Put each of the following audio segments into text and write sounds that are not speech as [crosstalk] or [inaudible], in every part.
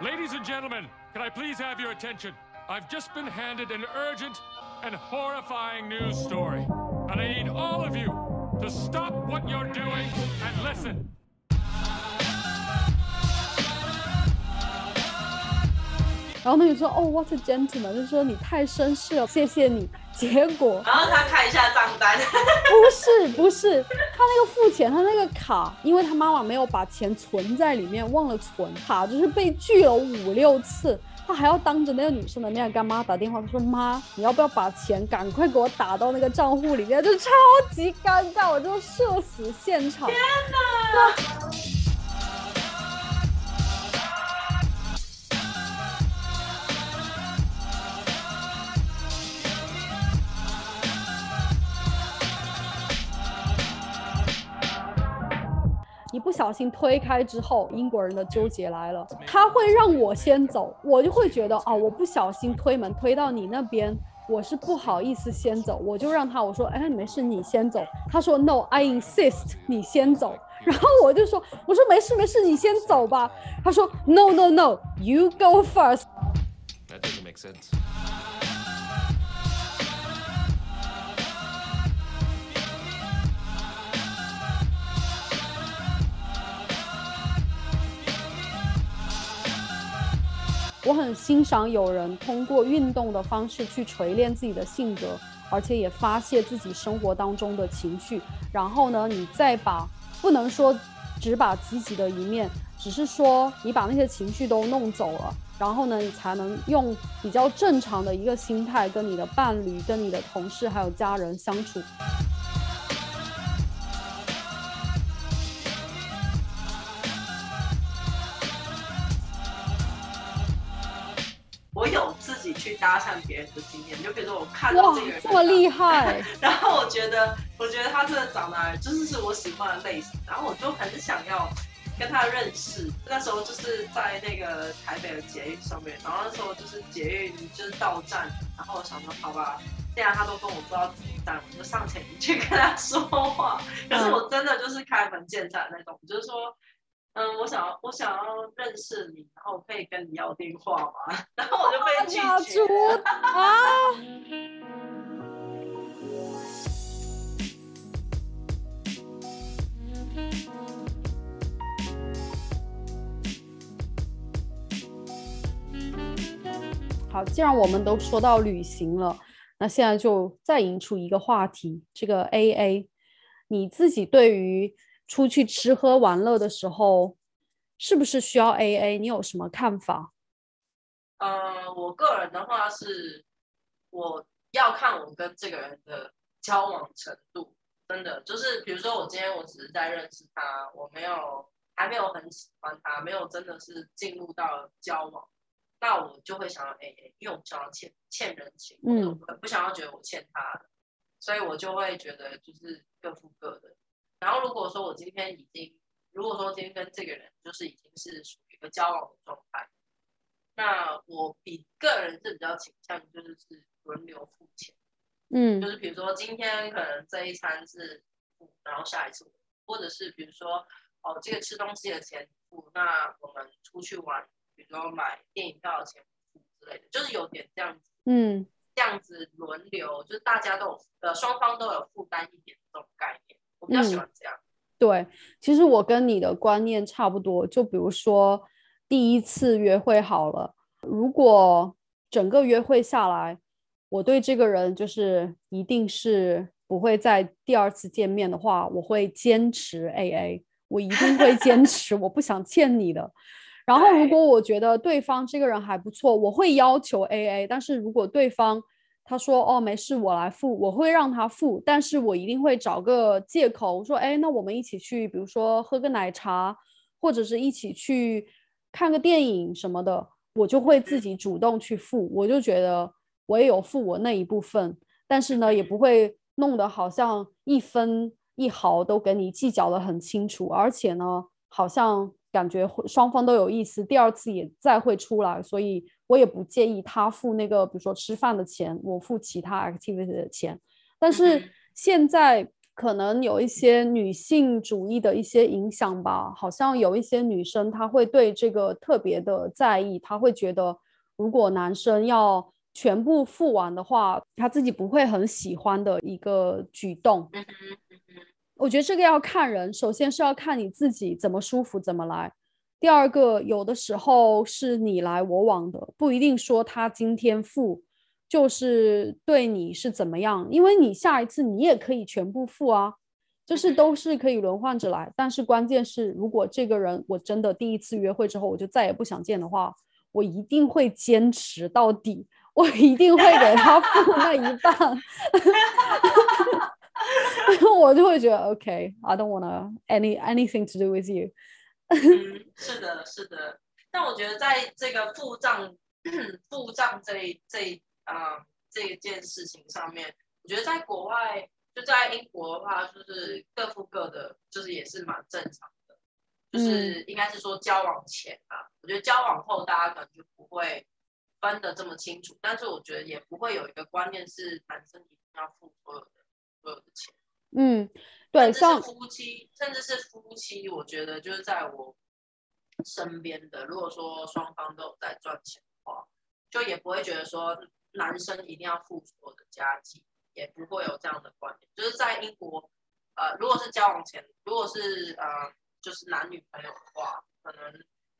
Ladies and gentlemen, can I please have your attention? I've just been handed an urgent and horrifying news story. And I need all of you to stop what you're doing and listen. 然后那个说哦，what a gentleman，就说你太绅士了，谢谢你。 结果。然后他看一下账单，[laughs] 不是不是，他那个付钱，他那个卡，因为他妈妈没有把钱存在里面，忘了存，卡就是被拒了五六次，他还要当着那个女生的面干妈打电话，他说妈，你要不要把钱赶快给我打到那个账户里面，就超级尴尬，我就社死现场。天哪！不小心推开之后，英国人的纠结来了，他会让我先走，我就会觉得啊，我不小心推门推到你那边，我是不好意思先走，我就让他我说，哎，没事，你先走。他说，No，I insist，你先走。[laughs] 然后我就说，我说没事没事，你先走吧。他说，No，No，No，You go first。That doesn't make sense. 我很欣赏有人通过运动的方式去锤炼自己的性格，而且也发泄自己生活当中的情绪。然后呢，你再把不能说只把积极的一面，只是说你把那些情绪都弄走了，然后呢，你才能用比较正常的一个心态跟你的伴侣、跟你的同事还有家人相处。搭讪别人的经验，就比如说我看到这个人这么厉害，[laughs] 然后我觉得，我觉得他真的长得就是是我喜欢的类型，然后我就很想要跟他认识。那时候就是在那个台北的捷运上面，然后那时候就是捷运就是到站，然后我想说好吧，既然他都跟我说要几站，我就上前去跟他说话。[laughs] 可是我真的就是开门见山那种，就是说。嗯，我想要，我想要认识你，然后可以跟你要电话吗？[laughs] 然后我就被拒绝啊！好，既然我们都说到旅行了，那现在就再引出一个话题，这个 A A，你自己对于？出去吃喝玩乐的时候，是不是需要 A A？你有什么看法？呃，我个人的话是，我要看我跟这个人的交往程度，真的就是，比如说我今天我只是在认识他，我没有还没有很喜欢他，没有真的是进入到交往，那我就会想要 A A，因为我不想要欠欠人情，嗯，不想要觉得我欠他的，所以我就会觉得就是各付各的。然后如果说我今天已经，如果说今天跟这个人就是已经是属于一个交往的状态，那我比个人是比较倾向就是是轮流付钱，嗯，就是比如说今天可能这一餐是付，然后下一次，或者是比如说哦这个吃东西的钱付，那我们出去玩，比如说买电影票的钱付之类的，就是有点这样子，嗯，这样子轮流，就是大家都有呃双方都有负担一点这种概念。我比较喜欢这样。对，其实我跟你的观念差不多。就比如说，第一次约会好了，如果整个约会下来，我对这个人就是一定是不会在第二次见面的话，我会坚持 A A，我一定会坚持，我不想欠你的。然后，如果我觉得对方这个人还不错，我会要求 A A。但是如果对方他说：“哦，没事，我来付，我会让他付，但是我一定会找个借口，我说，哎，那我们一起去，比如说喝个奶茶，或者是一起去看个电影什么的，我就会自己主动去付。我就觉得我也有付我那一部分，但是呢，也不会弄得好像一分一毫都跟你计较的很清楚，而且呢，好像。”感觉双方都有意思，第二次也再会出来，所以我也不介意他付那个，比如说吃饭的钱，我付其他 activity 的钱。但是现在可能有一些女性主义的一些影响吧，好像有一些女生她会对这个特别的在意，她会觉得如果男生要全部付完的话，她自己不会很喜欢的一个举动。我觉得这个要看人，首先是要看你自己怎么舒服怎么来。第二个，有的时候是你来我往的，不一定说他今天付就是对你是怎么样，因为你下一次你也可以全部付啊，就是都是可以轮换着来。但是关键是，如果这个人我真的第一次约会之后我就再也不想见的话，我一定会坚持到底，我一定会给他付 [laughs] 那一半。[laughs] 我就会觉得 OK，I don't wanna any anything to do with you。嗯，是的，是的。但我觉得在这个付账 [clears throat] 付账这这啊这一件事情上面，我觉得在国外就在英国的话，就是各付各的，就是也是蛮正常的。就是应该是说交往前啊，我觉得交往后大家可能就不会分得这么清楚。但是我觉得也不会有一个观念是男生一定要付所有的所有的钱。嗯，对，像夫妻，甚至是夫妻，我觉得就是在我身边的，如果说双方都有在赚钱的话，就也不会觉得说男生一定要付出我的家计，也不会有这样的观念。就是在英国，呃，如果是交往前，如果是呃，就是男女朋友的话，可能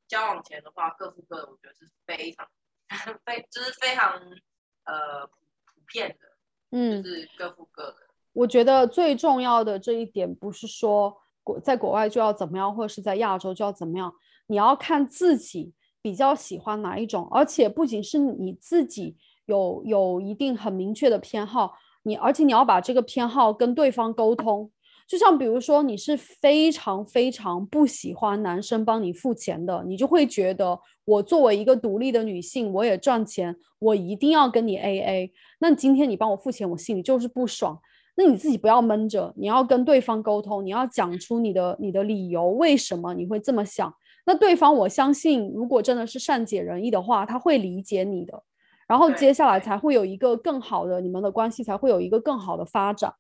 交往前的话各付各的，我觉得是非常 [laughs] 非就是非常呃普遍的，嗯，就是各付各的。我觉得最重要的这一点不是说国在国外就要怎么样，或者是在亚洲就要怎么样，你要看自己比较喜欢哪一种，而且不仅是你自己有有一定很明确的偏好，你而且你要把这个偏好跟对方沟通。就像比如说你是非常非常不喜欢男生帮你付钱的，你就会觉得我作为一个独立的女性，我也赚钱，我一定要跟你 A A。那今天你帮我付钱，我心里就是不爽。那你自己不要闷着，你要跟对方沟通，你要讲出你的你的理由，为什么你会这么想？那对方我相信，如果真的是善解人意的话，他会理解你的，然后接下来才会有一个更好的，你们的关系才会有一个更好的发展。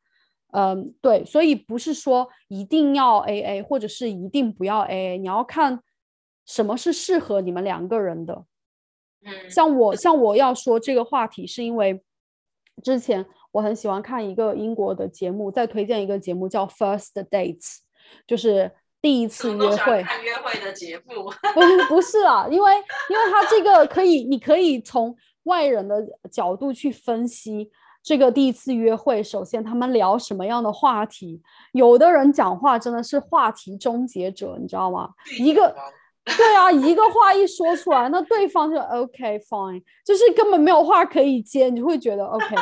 嗯，对，所以不是说一定要 A A，或者是一定不要 A A，你要看什么是适合你们两个人的。嗯，像我像我要说这个话题，是因为之前。我很喜欢看一个英国的节目，再推荐一个节目叫《First Dates》，就是第一次 [laughs] 约会。看约会的节目？[laughs] 不不是啊，因为因为他这个可以，你可以从外人的角度去分析这个第一次约会。首先，他们聊什么样的话题？有的人讲话真的是话题终结者，你知道吗？一个。对啊，一个话一说出来，那对方就 OK fine，就是根本没有话可以接，你就会觉得 OK。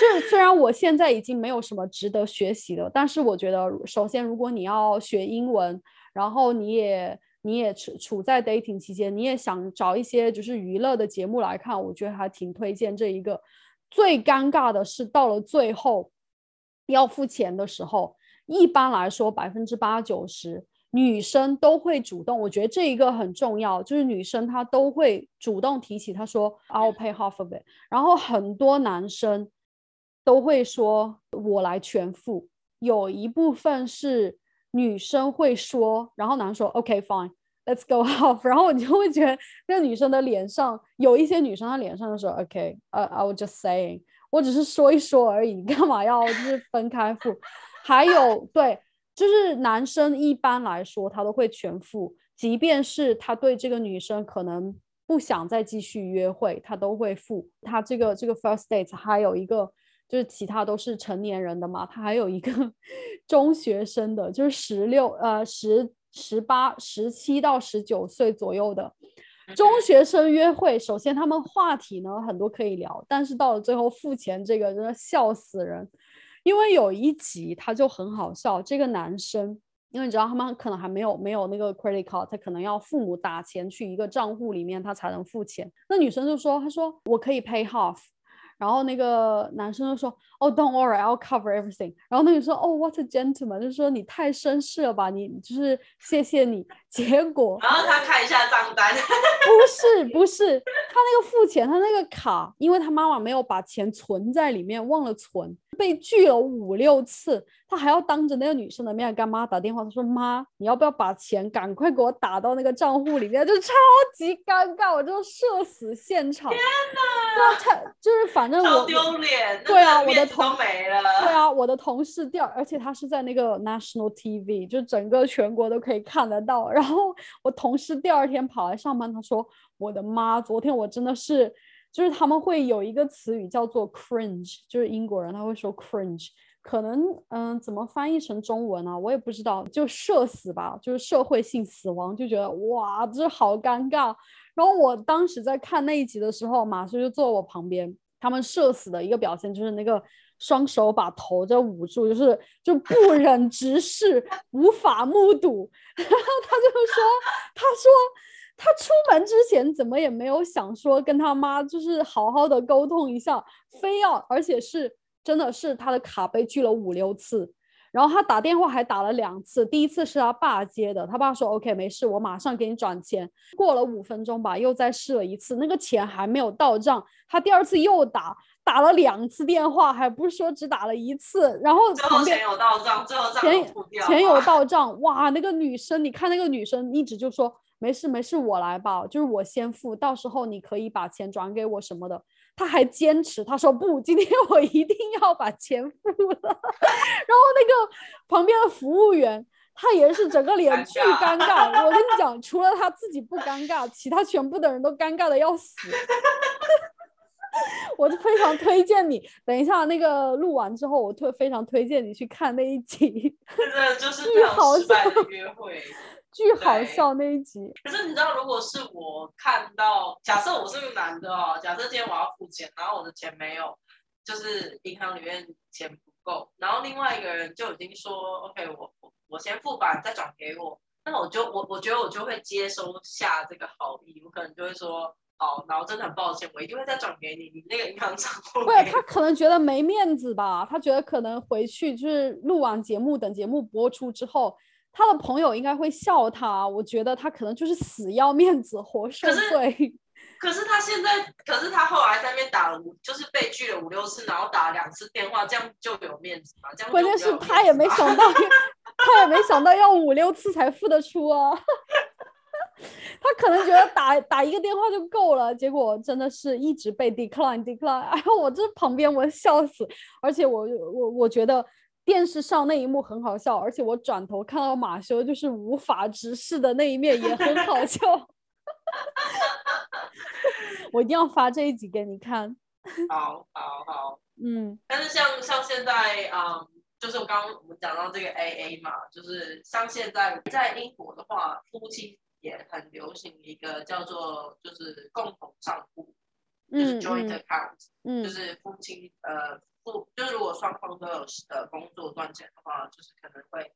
就是虽然我现在已经没有什么值得学习的，但是我觉得，首先如果你要学英文，然后你也你也处处在 dating 期间，你也想找一些就是娱乐的节目来看，我觉得还挺推荐这一个。最尴尬的是到了最后要付钱的时候，一般来说百分之八九十。女生都会主动，我觉得这一个很重要，就是女生她都会主动提起，她说 I'll pay half of it，然后很多男生都会说我来全付，有一部分是女生会说，然后男生说 OK fine，let's [laughs] go [laughs] half，[laughs] 然后你就会觉得那个女生的脸上有一些女生她脸上就说 OK，呃，I was just saying，我只是说一说而已，干嘛要就是分开付？还有对。就是男生一般来说他都会全付，即便是他对这个女生可能不想再继续约会，他都会付。他这个这个 first date 还有一个就是其他都是成年人的嘛，他还有一个 [laughs] 中学生的，就是十六呃十十八十七到十九岁左右的中学生约会。首先他们话题呢很多可以聊，但是到了最后付钱这个真的笑死人。因为有一集他就很好笑，这个男生，因为你知道他们可能还没有没有那个 credit card，他可能要父母打钱去一个账户里面，他才能付钱。那女生就说：“他说我可以 pay half。”然后那个男生就说：“哦，Don't worry, I'll cover everything。”然后那女生说：“哦，What a gentleman！” 就是说你太绅士了吧，你就是谢谢你。结果，然后他看一下账单，不是不是，他那个付钱，他那个卡，因为他妈妈没有把钱存在里面，忘了存，被拒了五六次，他还要当着那个女生的面跟妈打电话，他说妈，你要不要把钱赶快给我打到那个账户里面？就超级尴尬，我就社死现场。天哪！他就是反正我丢脸。对啊，我的同没了。对啊，我的同事第二，而且他是在那个 national TV，就整个全国都可以看得到。然后我同事第二天跑来上班，他说我的妈，昨天我真的是。就是他们会有一个词语叫做 cringe，就是英国人他会说 cringe，可能嗯怎么翻译成中文啊？我也不知道，就社死吧，就是社会性死亡，就觉得哇，这好尴尬。然后我当时在看那一集的时候，马叔就坐我旁边，他们社死的一个表现就是那个双手把头在捂住，就是就不 [laughs] 忍直视，无法目睹。[laughs] 然后他就说，他说。他出门之前怎么也没有想说跟他妈就是好好的沟通一下，非要而且是真的是他的卡被拒了五六次，然后他打电话还打了两次，第一次是他爸接的，他爸说 OK 没事，我马上给你转钱。过了五分钟吧，又再试了一次，那个钱还没有到账，他第二次又打，打了两次电话，还不是说只打了一次，然后最后钱有到账，最后账钱钱有到账，哇，那个女生，你看那个女生一直就说。没事没事，我来吧，就是我先付，到时候你可以把钱转给我什么的。他还坚持，他说不，今天我一定要把钱付了。[laughs] 然后那个旁边的服务员，他也是整个 [laughs] 脸巨尴尬。我跟你 [laughs] 讲，除了他自己不尴尬，其他全部的人都尴尬的要死。我就非常推荐你，等一下那个录完之后，我推非常推荐你去看那一集，真的就是最好笑的约会。巨好笑那一集。可是你知道，如果是我看到，假设我是个男的哦，假设今天我要付钱，然后我的钱没有，就是银行里面钱不够，然后另外一个人就已经说，OK，我我我先付吧，再转给我。那我就我我觉得我就会接收下这个好意，我可能就会说，好，然后真的很抱歉，我一定会再转给你，你那个银行账户。对，他可能觉得没面子吧，他觉得可能回去就是录完节目，等节目播出之后。他的朋友应该会笑他，我觉得他可能就是死要面子活受罪。可是他现在，可是他后来在那边打了五，就是被拒了五六次，然后打了两次电话，这样就有面子嘛？这样关键是他也没想到，[laughs] 他也没想到要五六次才付得出啊。[laughs] 他可能觉得打打一个电话就够了，结果真的是一直被 decline decline。哎呦，我这旁边我笑死，而且我我我觉得。电视上那一幕很好笑，而且我转头看到马修就是无法直视的那一面也很好笑。[laughs] 我一定要发这一集给你看。好，好，好，嗯。但是像像现在，嗯，就是我刚刚我们讲到这个 AA 嘛，就是像现在在英国的话，夫妻也很流行一个叫做就是共同账户，就是 joint account，嗯，就是夫妻呃。不，就是如果双方都有呃工作赚钱的话，就是可能会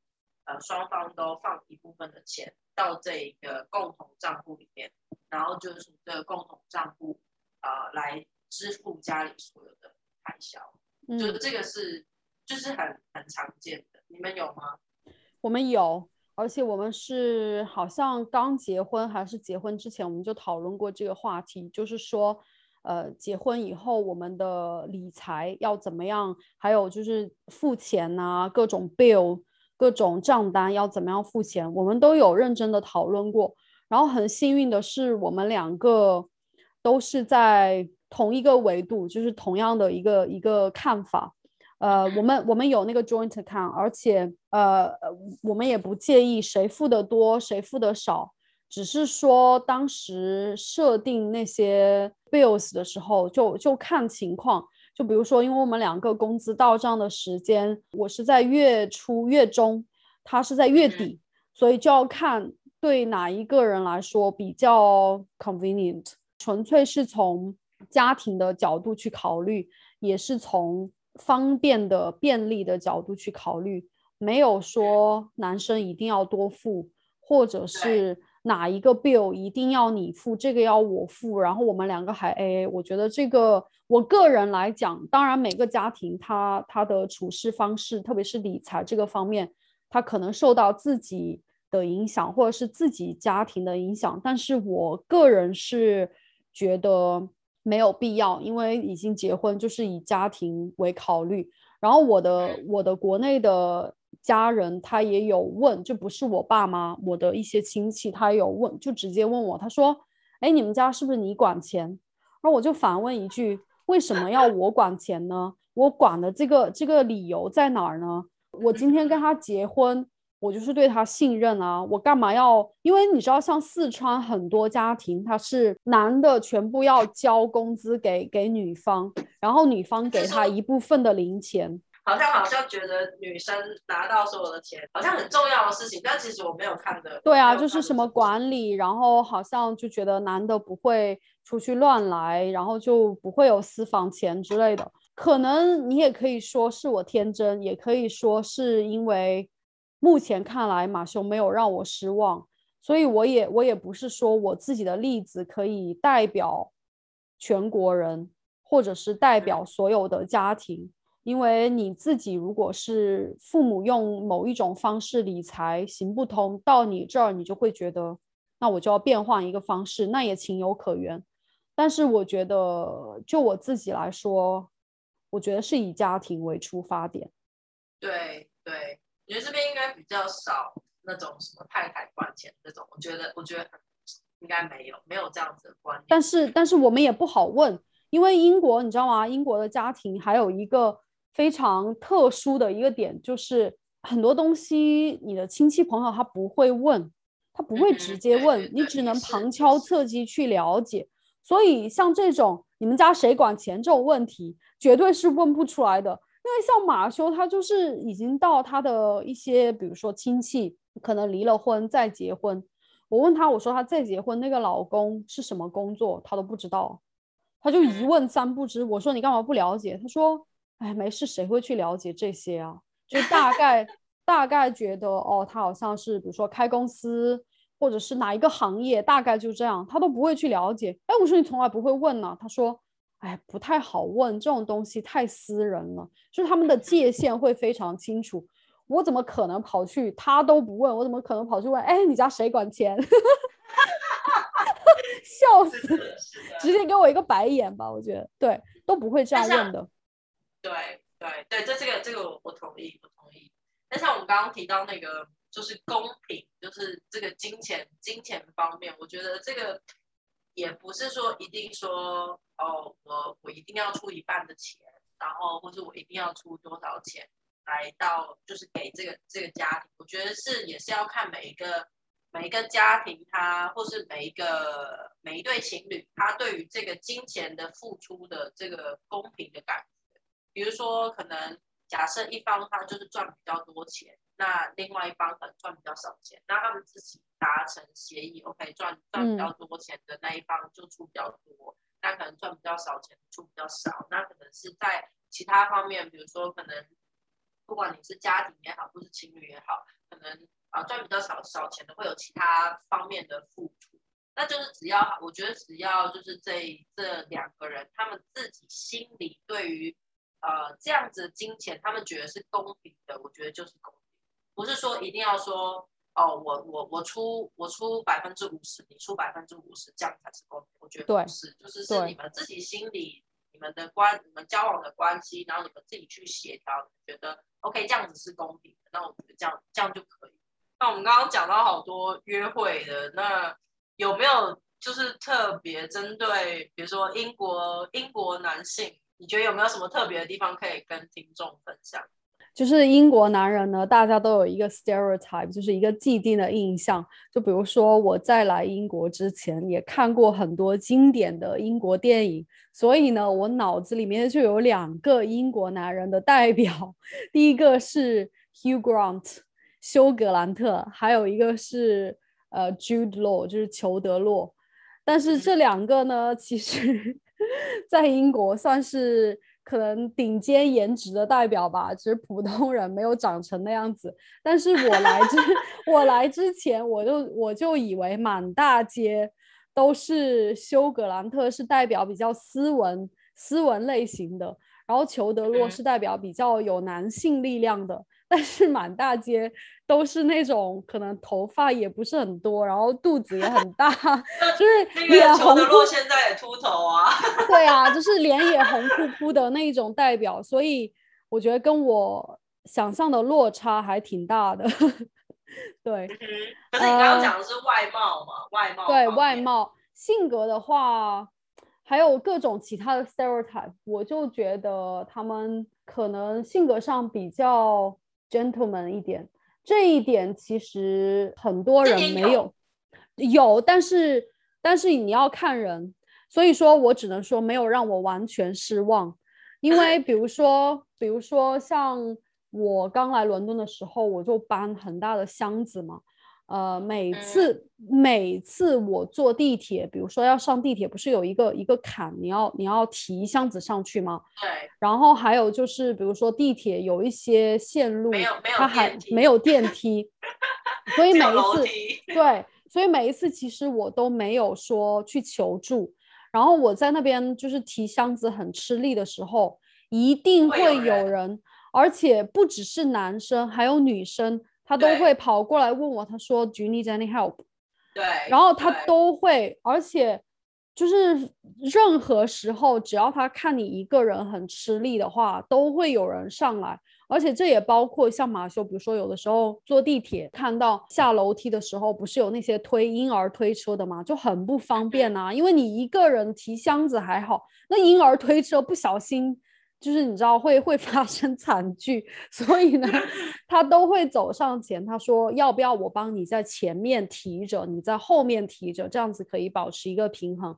呃双方都放一部分的钱到这一个共同账户里面，然后就是从这个共同账户啊来支付家里所有的开销，就这个是就是很很常见的，你们有吗？我们有，而且我们是好像刚结婚还是结婚之前我们就讨论过这个话题，就是说。呃，结婚以后我们的理财要怎么样？还有就是付钱呐，各种 bill、各种账单要怎么样付钱？我们都有认真的讨论过。然后很幸运的是，我们两个都是在同一个维度，就是同样的一个一个看法。呃，我们我们有那个 joint account，而且呃，我们也不介意谁付的多，谁付的少。只是说，当时设定那些 bills 的时候，就就看情况。就比如说，因为我们两个工资到账的时间，我是在月初、月中，他是在月底，所以就要看对哪一个人来说比较 convenient。纯粹是从家庭的角度去考虑，也是从方便的、便利的角度去考虑，没有说男生一定要多付，或者是。哪一个 bill 一定要你付，这个要我付，然后我们两个还 AA。我觉得这个，我个人来讲，当然每个家庭他他的处事方式，特别是理财这个方面，他可能受到自己的影响，或者是自己家庭的影响。但是我个人是觉得，没有必要，因为已经结婚就是以家庭为考虑。然后我的我的国内的家人他也有问，就不是我爸妈，我的一些亲戚他有问，就直接问我，他说：“哎，你们家是不是你管钱？”然后我就反问一句：“为什么要我管钱呢？我管的这个这个理由在哪儿呢？我今天跟他结婚。”我就是对他信任啊，我干嘛要？因为你知道，像四川很多家庭，他是男的全部要交工资给给女方，然后女方给他一部分的零钱。好像好像觉得女生拿到所有的钱，好像很重要的事情，但其实我没有看的。对啊，就是什么管理，然后好像就觉得男的不会出去乱来，然后就不会有私房钱之类的。可能你也可以说是我天真，也可以说是因为。目前看来，马修没有让我失望，所以我也我也不是说我自己的例子可以代表全国人，或者是代表所有的家庭，因为你自己如果是父母用某一种方式理财行不通，到你这儿你就会觉得，那我就要变换一个方式，那也情有可原。但是我觉得，就我自己来说，我觉得是以家庭为出发点。对对。我觉得这边应该比较少那种什么太太管钱这种，我觉得我觉得应该没有没有这样子的观念。但是但是我们也不好问，因为英国你知道吗？英国的家庭还有一个非常特殊的一个点，就是很多东西你的亲戚朋友他不会问，他不会直接问，你只能旁敲侧击去了解。所以像这种你们家谁管钱这种问题，绝对是问不出来的。因为像马修，他就是已经到他的一些，比如说亲戚可能离了婚再结婚。我问他，我说他再结婚那个老公是什么工作，他都不知道，他就一问三不知。我说你干嘛不了解？他说，哎，没事，谁会去了解这些啊？就大概大概觉得哦，他好像是比如说开公司，或者是哪一个行业，大概就这样，他都不会去了解。哎，我说你从来不会问呢？他说。哎，不太好问这种东西，太私人了。就是他们的界限会非常清楚，我怎么可能跑去他都不问，我怎么可能跑去问？哎，你家谁管钱？[laughs] 笑死，直接给我一个白眼吧。我觉得对，都不会这样问的。对对对，这这个这个我我同意，我同意。那像我们刚刚提到那个，就是公平，就是这个金钱金钱方面，我觉得这个。也不是说一定说哦，我我一定要出一半的钱，然后或者我一定要出多少钱来到就是给这个这个家庭，我觉得是也是要看每一个每一个家庭他或是每一个每一对情侣他对于这个金钱的付出的这个公平的感觉，比如说可能假设一方他就是赚比较多钱。那另外一方可能赚比较少钱，那他们自己达成协议，OK，赚赚比较多钱的那一方就出比较多，那可能赚比较少钱出比较少，那可能是在其他方面，比如说可能不管你是家庭也好，或是情侣也好，可能啊赚比较少少钱的会有其他方面的付出，那就是只要我觉得只要就是这这两个人他们自己心里对于呃这样子金钱他们觉得是公平的，我觉得就是公平。不是说一定要说哦，我我我出我出百分之五十，你出百分之五十，这样才是公平。我觉得不是，就是是你们自己心里你们的关你们交往的关系，然后你们自己去协调，觉得 OK 这样子是公平的，那我觉得这样这样就可以。那我们刚刚讲到好多约会的，那有没有就是特别针对，比如说英国英国男性，你觉得有没有什么特别的地方可以跟听众分享？就是英国男人呢，大家都有一个 stereotype，就是一个既定的印象。就比如说我在来英国之前，也看过很多经典的英国电影，所以呢，我脑子里面就有两个英国男人的代表。第一个是 Hugh Grant，休格兰特，还有一个是呃 Jude Law，就是裘德洛。但是这两个呢，其实在英国算是。可能顶尖颜值的代表吧，只是普通人没有长成那样子。但是我来之 [laughs] 我来之前，我就我就以为满大街都是休格兰特是代表比较斯文斯文类型的，然后裘德洛是代表比较有男性力量的。但是满大街都是那种可能头发也不是很多，然后肚子也很大，[laughs] 就是脸红洛现在也秃头啊。[laughs] 对啊，就是脸也红扑扑的那一种代表，所以我觉得跟我想象的落差还挺大的。[laughs] 对，可是你刚刚讲的是外貌嘛？外貌对外貌，性格的话，还有各种其他的 stereotype，我就觉得他们可能性格上比较。gentleman 一点，这一点其实很多人没有，有，但是但是你要看人，所以说我只能说没有让我完全失望，因为比如说比如说像我刚来伦敦的时候，我就搬很大的箱子嘛。呃，每次每次我坐地铁，比如说要上地铁，不是有一个一个坎，你要你要提箱子上去吗？对。然后还有就是，比如说地铁有一些线路，它还没有电梯，[laughs] 所以每一次对，所以每一次其实我都没有说去求助。然后我在那边就是提箱子很吃力的时候，一定会有人，而且不只是男生，还有女生。他都会跑过来问我，他说：“Do you need any help？” 对，然后他都会，而且就是任何时候，只要他看你一个人很吃力的话，都会有人上来。而且这也包括像马修，比如说有的时候坐地铁看到下楼梯的时候，不是有那些推婴儿推车的嘛？就很不方便呐，因为你一个人提箱子还好，那婴儿推车不小心。就是你知道会会发生惨剧，[laughs] 所以呢，[laughs] 他都会走上前，他说要不要我帮你在前面提着，你在后面提着，这样子可以保持一个平衡。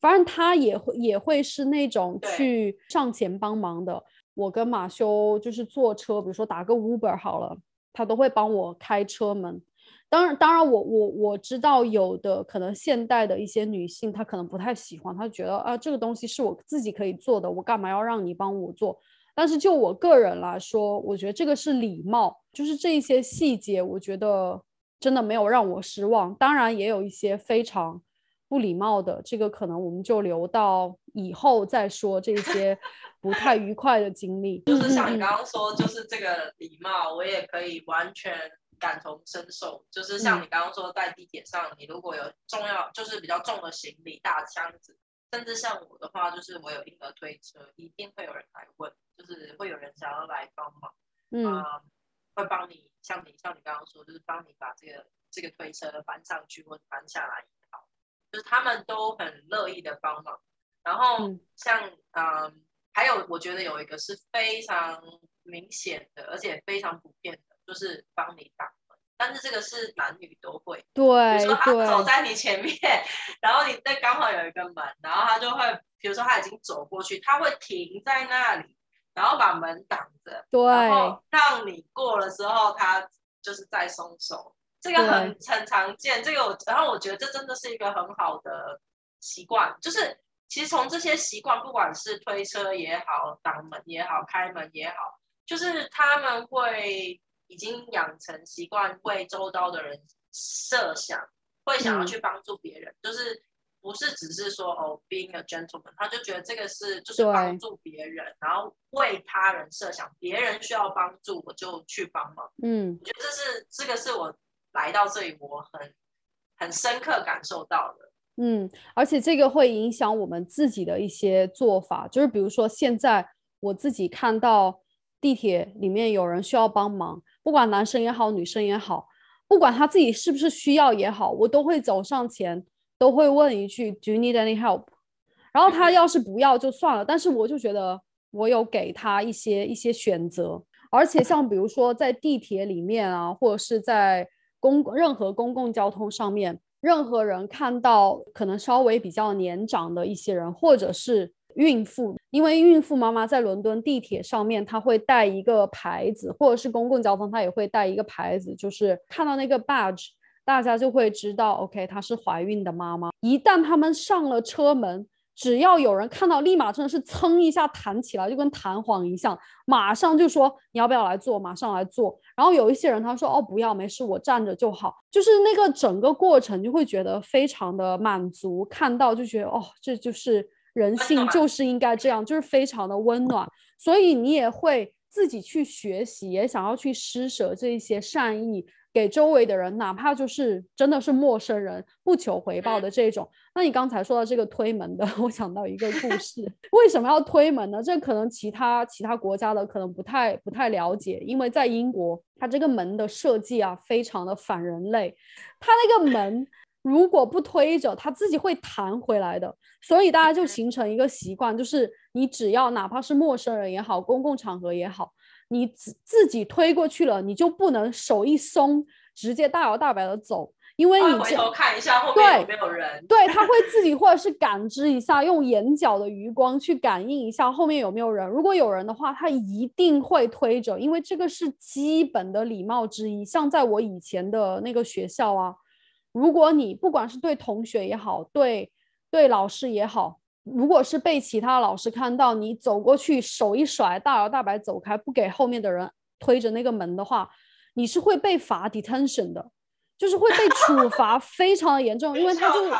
反正他也会也会是那种去上前帮忙的。我跟马修就是坐车，比如说打个 Uber 好了，他都会帮我开车门。当然，当然，我我我知道有的可能现代的一些女性，她可能不太喜欢，她觉得啊，这个东西是我自己可以做的，我干嘛要让你帮我做？但是就我个人来说，我觉得这个是礼貌，就是这一些细节，我觉得真的没有让我失望。当然，也有一些非常不礼貌的，这个可能我们就留到以后再说这些不太愉快的经历。就是像你刚刚说，就是这个礼貌，我也可以完全。感同身受，就是像你刚刚说，在地铁上，你如果有重要，就是比较重的行李、大箱子，甚至像我的话，就是我有婴儿推车，一定会有人来问，就是会有人想要来帮忙，嗯，会帮你，像你像你刚刚说，就是帮你把这个这个推车搬上去或者搬下来也好，就是他们都很乐意的帮忙。然后像嗯，还有我觉得有一个是非常明显的，而且非常普遍的。就是帮你挡门，但是这个是男女都会。对，比如说他走在你前面，然后你那刚好有一个门，然后他就会，比如说他已经走过去，他会停在那里，然后把门挡着，对，然后让你过了之后，他就是再松手。这个很很常见，这个我，然后我觉得这真的是一个很好的习惯，就是其实从这些习惯，不管是推车也好，挡门也好，开门也好，就是他们会。已经养成习惯，为周遭的人设想，会想要去帮助别人，就是不是只是说哦，being a gentleman，他就觉得这个是就是帮助别人，然后为他人设想，别人需要帮助，我就去帮忙。嗯，我觉得这是这个是我来到这里我很很深刻感受到的。嗯，而且这个会影响我们自己的一些做法，就是比如说现在我自己看到地铁里面有人需要帮忙。不管男生也好，女生也好，不管他自己是不是需要也好，我都会走上前，都会问一句 “Do you need any help？” 然后他要是不要就算了，但是我就觉得我有给他一些一些选择，而且像比如说在地铁里面啊，或者是在公任何公共交通上面，任何人看到可能稍微比较年长的一些人，或者是。孕妇，因为孕妇妈妈在伦敦地铁上面，她会带一个牌子，或者是公共交通，她也会带一个牌子，就是看到那个 badge，大家就会知道，OK，她是怀孕的妈妈。一旦他们上了车门，只要有人看到，立马真的是噌一下弹起来，就跟弹簧一样，马上就说你要不要来坐，马上来坐。然后有一些人他说哦不要，没事，我站着就好。就是那个整个过程就会觉得非常的满足，看到就觉得哦这就是。人性就是应该这样，就是非常的温暖，所以你也会自己去学习，也想要去施舍这一些善意。给周围的人，哪怕就是真的是陌生人，不求回报的这种。那你刚才说到这个推门的，[laughs] 我想到一个故 [laughs] 事。为什么要推门呢？这可能其他其他国家的可能不太不太了解，因为在英国，它这个门的设计啊，非常的反人类。它那个门如果不推着，它自己会弹回来的。所以大家就形成一个习惯，就是你只要哪怕是陌生人也好，公共场合也好。你自自己推过去了，你就不能手一松，直接大摇大摆的走，因为你回头看一下后面有没有人。对，他会自己 [laughs] 或者是感知一下，用眼角的余光去感应一下后面有没有人。如果有人的话，他一定会推着，因为这个是基本的礼貌之一。像在我以前的那个学校啊，如果你不管是对同学也好，对对老师也好。如果是被其他老师看到你走过去，手一甩，大摇大摆走开，不给后面的人推着那个门的话，你是会被罚 detention 的，就是会被处罚，[laughs] 非常的严重，因为他就查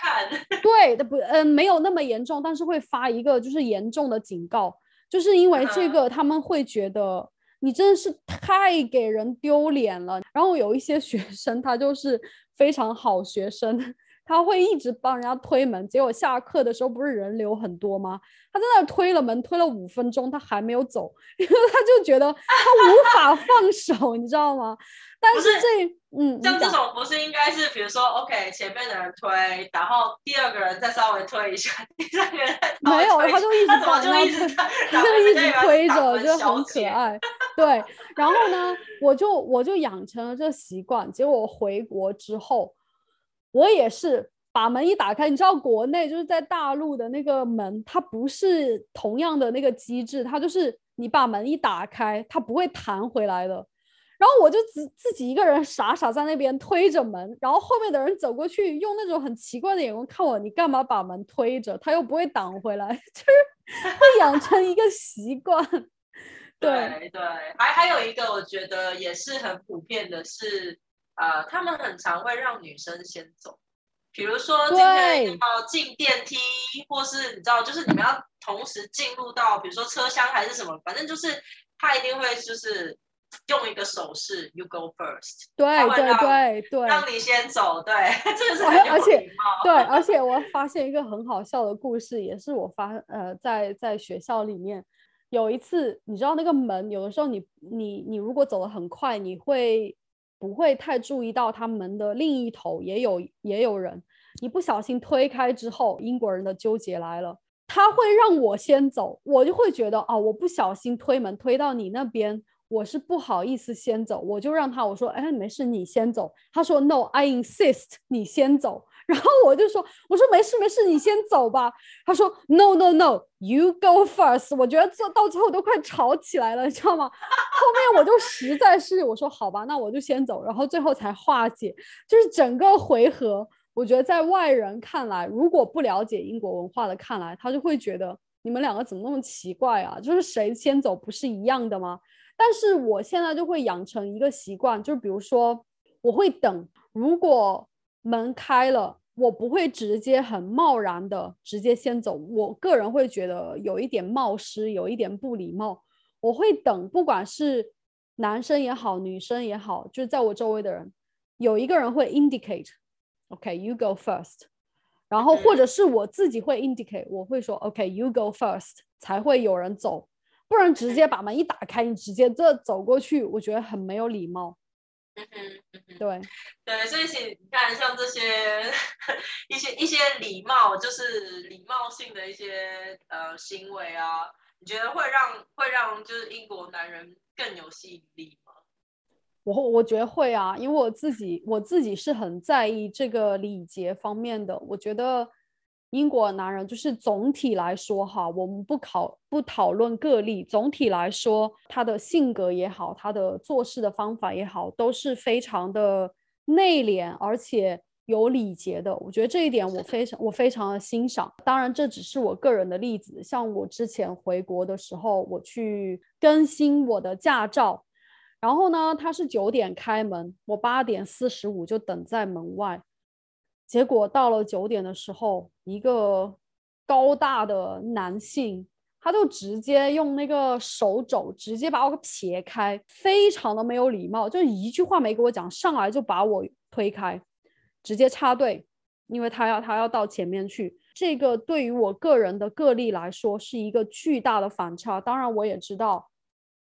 看，[laughs] 对的不，嗯，没有那么严重，但是会发一个就是严重的警告，就是因为这个他们会觉得你真的是太给人丢脸了。然后有一些学生他就是非常好学生。他会一直帮人家推门，结果下课的时候不是人流很多吗？他在那推了门，推了五分钟，他还没有走，[laughs] 因为他就觉得他无法放手，[laughs] 你知道吗？但是这，嗯，像这种不是应该是，比如说，OK，前面的人推，然后第二个人再稍微推一下，第三个人没有，他就一直帮人家推，他就一直推 [laughs] 着，就很可爱。对，然后呢，我就我就养成了这习惯，结果回国之后。我也是把门一打开，你知道国内就是在大陆的那个门，它不是同样的那个机制，它就是你把门一打开，它不会弹回来的。然后我就自自己一个人傻傻在那边推着门，然后后面的人走过去，用那种很奇怪的眼光看我，你干嘛把门推着？他又不会挡回来，[laughs] 就是会养成一个习惯。[laughs] 对对，还还有一个我觉得也是很普遍的是。呃，他们很常会让女生先走，比如说今天要进电梯，或是你知道，就是你们要同时进入到，比如说车厢还是什么，反正就是他一定会就是用一个手势，you go first，对对对对，让你先走，对，[laughs] 这个是很而且对，而且我发现一个很好笑的故事，也是我发呃在在学校里面。有一次，你知道那个门有的时候你你你如果走的很快，你会。不会太注意到他们的另一头也有也有人，你不小心推开之后，英国人的纠结来了，他会让我先走，我就会觉得啊，我不小心推门推到你那边，我是不好意思先走，我就让他我说，哎，没事，你先走。他说，No，I insist，你先走。然后我就说，我说没事没事，你先走吧。他说，No No No，You go first。我觉得这到最后都快吵起来了，你知道吗？后面我就实在是我说好吧，那我就先走。然后最后才化解，就是整个回合，我觉得在外人看来，如果不了解英国文化的看来，他就会觉得你们两个怎么那么奇怪啊？就是谁先走不是一样的吗？但是我现在就会养成一个习惯，就比如说我会等，如果门开了。我不会直接很贸然的直接先走，我个人会觉得有一点冒失，有一点不礼貌。我会等，不管是男生也好，女生也好，就是在我周围的人，有一个人会 indicate，OK，you go first，然后或者是我自己会 indicate，我会说 OK，you go first，才会有人走，不然直接把门一打开，你直接这走过去，我觉得很没有礼貌。嗯哼，对对，所以你看，像这些 [laughs] 一些一些礼貌，就是礼貌性的一些呃行为啊，你觉得会让会让就是英国男人更有吸引力吗？我我觉得会啊，因为我自己我自己是很在意这个礼节方面的，我觉得。英国男人就是总体来说哈，我们不考不讨论个例，总体来说，他的性格也好，他的做事的方法也好，都是非常的内敛，而且有礼节的。我觉得这一点我非常我非常的欣赏。当然，这只是我个人的例子。像我之前回国的时候，我去更新我的驾照，然后呢，他是九点开门，我八点四十五就等在门外。结果到了九点的时候，一个高大的男性他就直接用那个手肘直接把我给撇开，非常的没有礼貌，就一句话没给我讲，上来就把我推开，直接插队，因为他要他要到前面去。这个对于我个人的个例来说是一个巨大的反差。当然，我也知道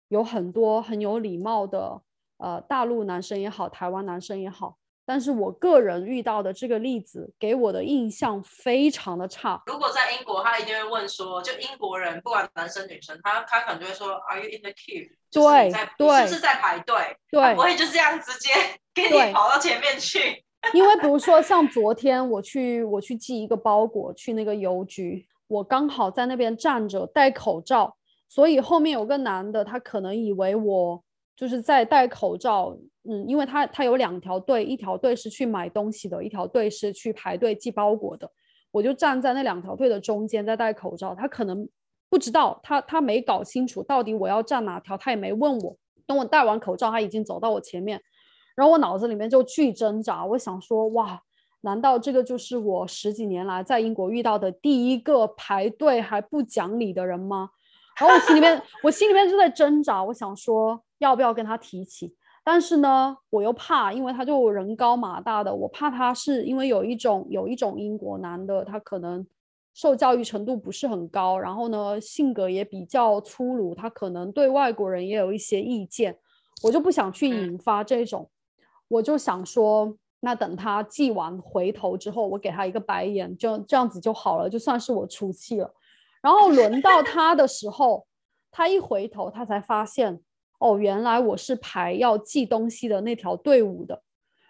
有很多很有礼貌的，呃，大陆男生也好，台湾男生也好。但是我个人遇到的这个例子给我的印象非常的差。如果在英国，他一定会问说，就英国人不管男生女生，他他可能就会说，Are you in the queue？对对，是不是在排队？对，不会就这样直接给你跑到前面去。因为比如说像昨天我去我去寄一个包裹去那个邮局，我刚好在那边站着戴口罩，所以后面有个男的，他可能以为我就是在戴口罩。嗯，因为他他有两条队，一条队是去买东西的，一条队是去排队寄包裹的。我就站在那两条队的中间，在戴口罩。他可能不知道，他他没搞清楚到底我要站哪条，他也没问我。等我戴完口罩，他已经走到我前面，然后我脑子里面就巨挣扎。我想说，哇，难道这个就是我十几年来在英国遇到的第一个排队还不讲理的人吗？[laughs] 然后我心里面，我心里面就在挣扎。我想说，要不要跟他提起？但是呢，我又怕，因为他就人高马大的，我怕他是因为有一种有一种英国男的，他可能受教育程度不是很高，然后呢性格也比较粗鲁，他可能对外国人也有一些意见，我就不想去引发这种，我就想说，那等他寄完回头之后，我给他一个白眼，就这样子就好了，就算是我出气了。然后轮到他的时候，他一回头，他才发现。哦，原来我是排要寄东西的那条队伍的，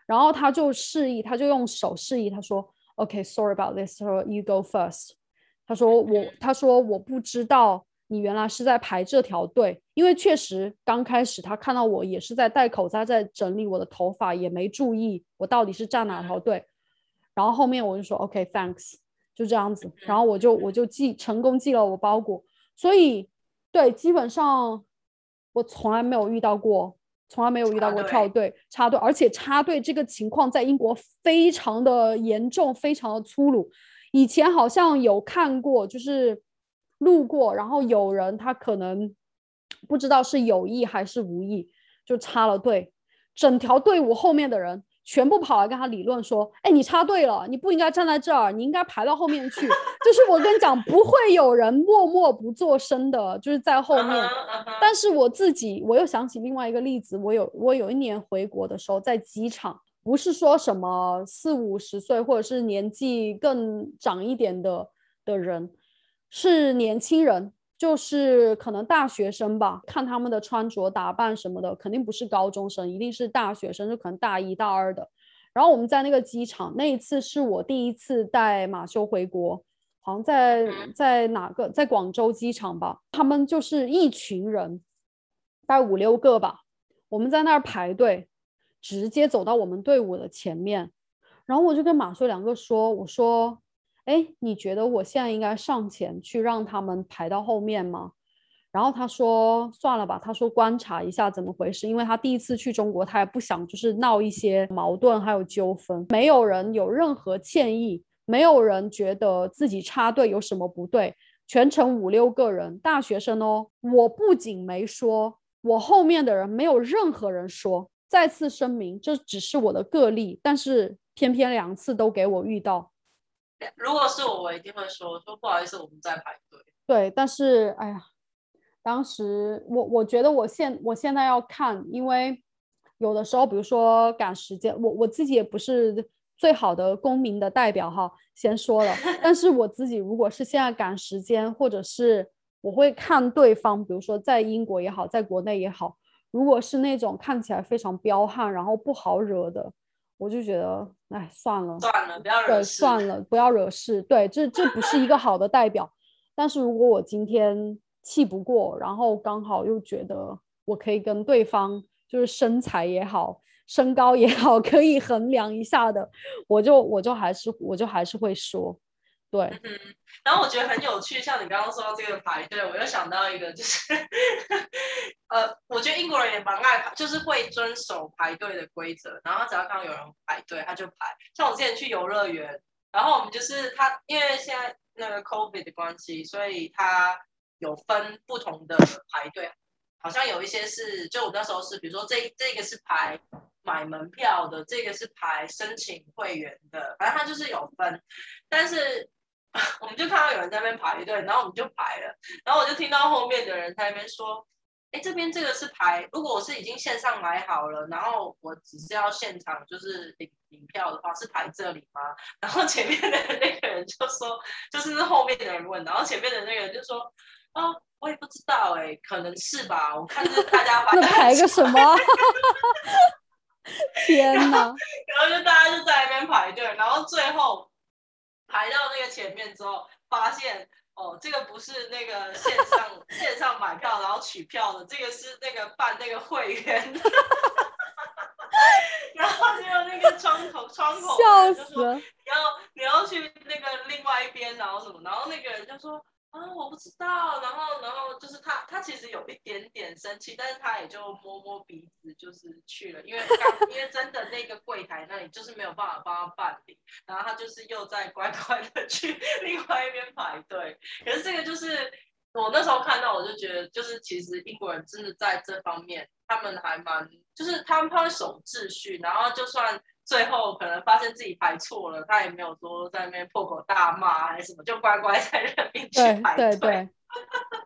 然后他就示意，他就用手示意，他说：“OK，sorry about this，他说 you go first。”他说我，他说我不知道你原来是在排这条队，因为确实刚开始他看到我也是在戴口罩，在整理我的头发，也没注意我到底是站哪条队。然后后面我就说：“OK，thanks。”就这样子，然后我就我就寄成功寄了我包裹，所以对，基本上。我从来没有遇到过，从来没有遇到过跳队插队，而且插队这个情况在英国非常的严重，非常的粗鲁。以前好像有看过，就是路过，然后有人他可能不知道是有意还是无意，就插了队，整条队伍后面的人。全部跑来跟他理论说：“哎，你插队了，你不应该站在这儿，你应该排到后面去。”就是我跟你讲，不会有人默默不作声的，就是在后面。但是我自己，我又想起另外一个例子，我有我有一年回国的时候，在机场，不是说什么四五十岁或者是年纪更长一点的的人，是年轻人。就是可能大学生吧，看他们的穿着打扮什么的，肯定不是高中生，一定是大学生，就可能大一大二的。然后我们在那个机场，那一次是我第一次带马修回国，好像在在哪个，在广州机场吧。他们就是一群人，大概五六个吧。我们在那儿排队，直接走到我们队伍的前面，然后我就跟马修两个说，我说。哎，你觉得我现在应该上前去让他们排到后面吗？然后他说算了吧，他说观察一下怎么回事，因为他第一次去中国，他也不想就是闹一些矛盾还有纠纷。没有人有任何歉意，没有人觉得自己插队有什么不对。全程五六个人，大学生哦。我不仅没说，我后面的人没有任何人说。再次声明，这只是我的个例，但是偏偏两次都给我遇到。如果是我，我一定会说说不好意思，我们在排队。对，但是哎呀，当时我我觉得我现我现在要看，因为有的时候，比如说赶时间，我我自己也不是最好的公民的代表哈，先说了。[laughs] 但是我自己如果是现在赶时间，或者是我会看对方，比如说在英国也好，在国内也好，如果是那种看起来非常彪悍，然后不好惹的。我就觉得，哎，算了，算了，不要惹事。算了，不要惹事。对，这这不是一个好的代表。但是如果我今天气不过，然后刚好又觉得我可以跟对方，就是身材也好，身高也好，可以衡量一下的，我就我就还是我就还是会说。对，嗯，然后我觉得很有趣，像你刚刚说到这个排队，我又想到一个，就是，[laughs] 呃，我觉得英国人也蛮爱排，就是会遵守排队的规则，然后只要看到有人排队，他就排。像我之前去游乐园，然后我们就是他，因为现在那个 COVID 的关系，所以他有分不同的排队，好像有一些是，就我那时候是，比如说这这个是排买门票的，这个是排申请会员的，反正他就是有分。但是 [laughs] 我们就看到有人在那边排队，然后我们就排了，然后我就听到后面的人在那边说。哎，这边这个是排，如果我是已经线上买好了，然后我只是要现场就是领领票的话，是排这里吗？然后前面的那个人就说，就是后面的人问，然后前面的那个人就说，啊，我也不知道，哎，可能是吧，我看是大家排排个什么？[laughs] 天哪！然后就大家就在那边排队，然后最后排到那个前面之后，发现。哦，这个不是那个线上线上买票然后取票的，这个是那个办那个会员，[laughs] 然后就那个窗口窗口就说你要你要去那个另外一边，然后什么，然后那个人就说。啊，我不知道。然后，然后就是他，他其实有一点点生气，但是他也就摸摸鼻子，就是去了。因为刚，因为真的那个柜台那里就是没有办法帮他办理，然后他就是又在乖乖的去另外一边排队。可是这个就是我那时候看到，我就觉得，就是其实英国人真的在这方面，他们还蛮，就是他们他会守秩序，然后就算。最后可能发现自己排错了，他也没有说在那边破口大骂还是什么，就乖乖在那边去排队。对对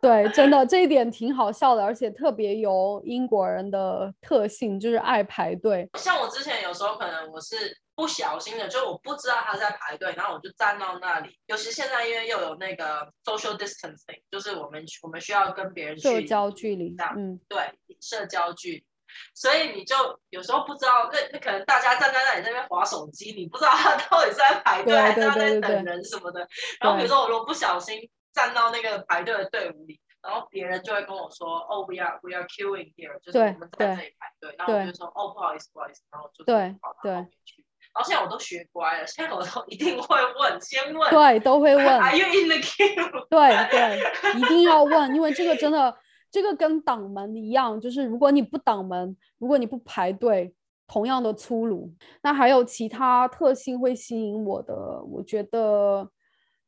对，对，真的这一点挺好笑的，而且特别有英国人的特性，就是爱排队。像我之前有时候可能我是不小心的，就我不知道他在排队，然后我就站到那里。尤其现在因为又有那个 social distancing，就是我们我们需要跟别人社交距离，嗯，对，社交距离。所以你就有时候不知道，那那可能大家站在那里那边划手机，你不知道他到底是在排队还是在等人什么的。然后比如说我如果不小心站到那个排队的队伍里，然后别人就会跟我说：“哦，we are we are queuing here，就是我们在这里排队。”然后我就说：“哦，不好意思，不好意思。”然后就跑到后面去。然后现在我都学乖了，现在我都一定会问，先问，对，都会问。Are you in the queue？对对，一定要问，因为这个真的。这个跟挡门一样，就是如果你不挡门，如果你不排队，同样的粗鲁。那还有其他特性会吸引我的？我觉得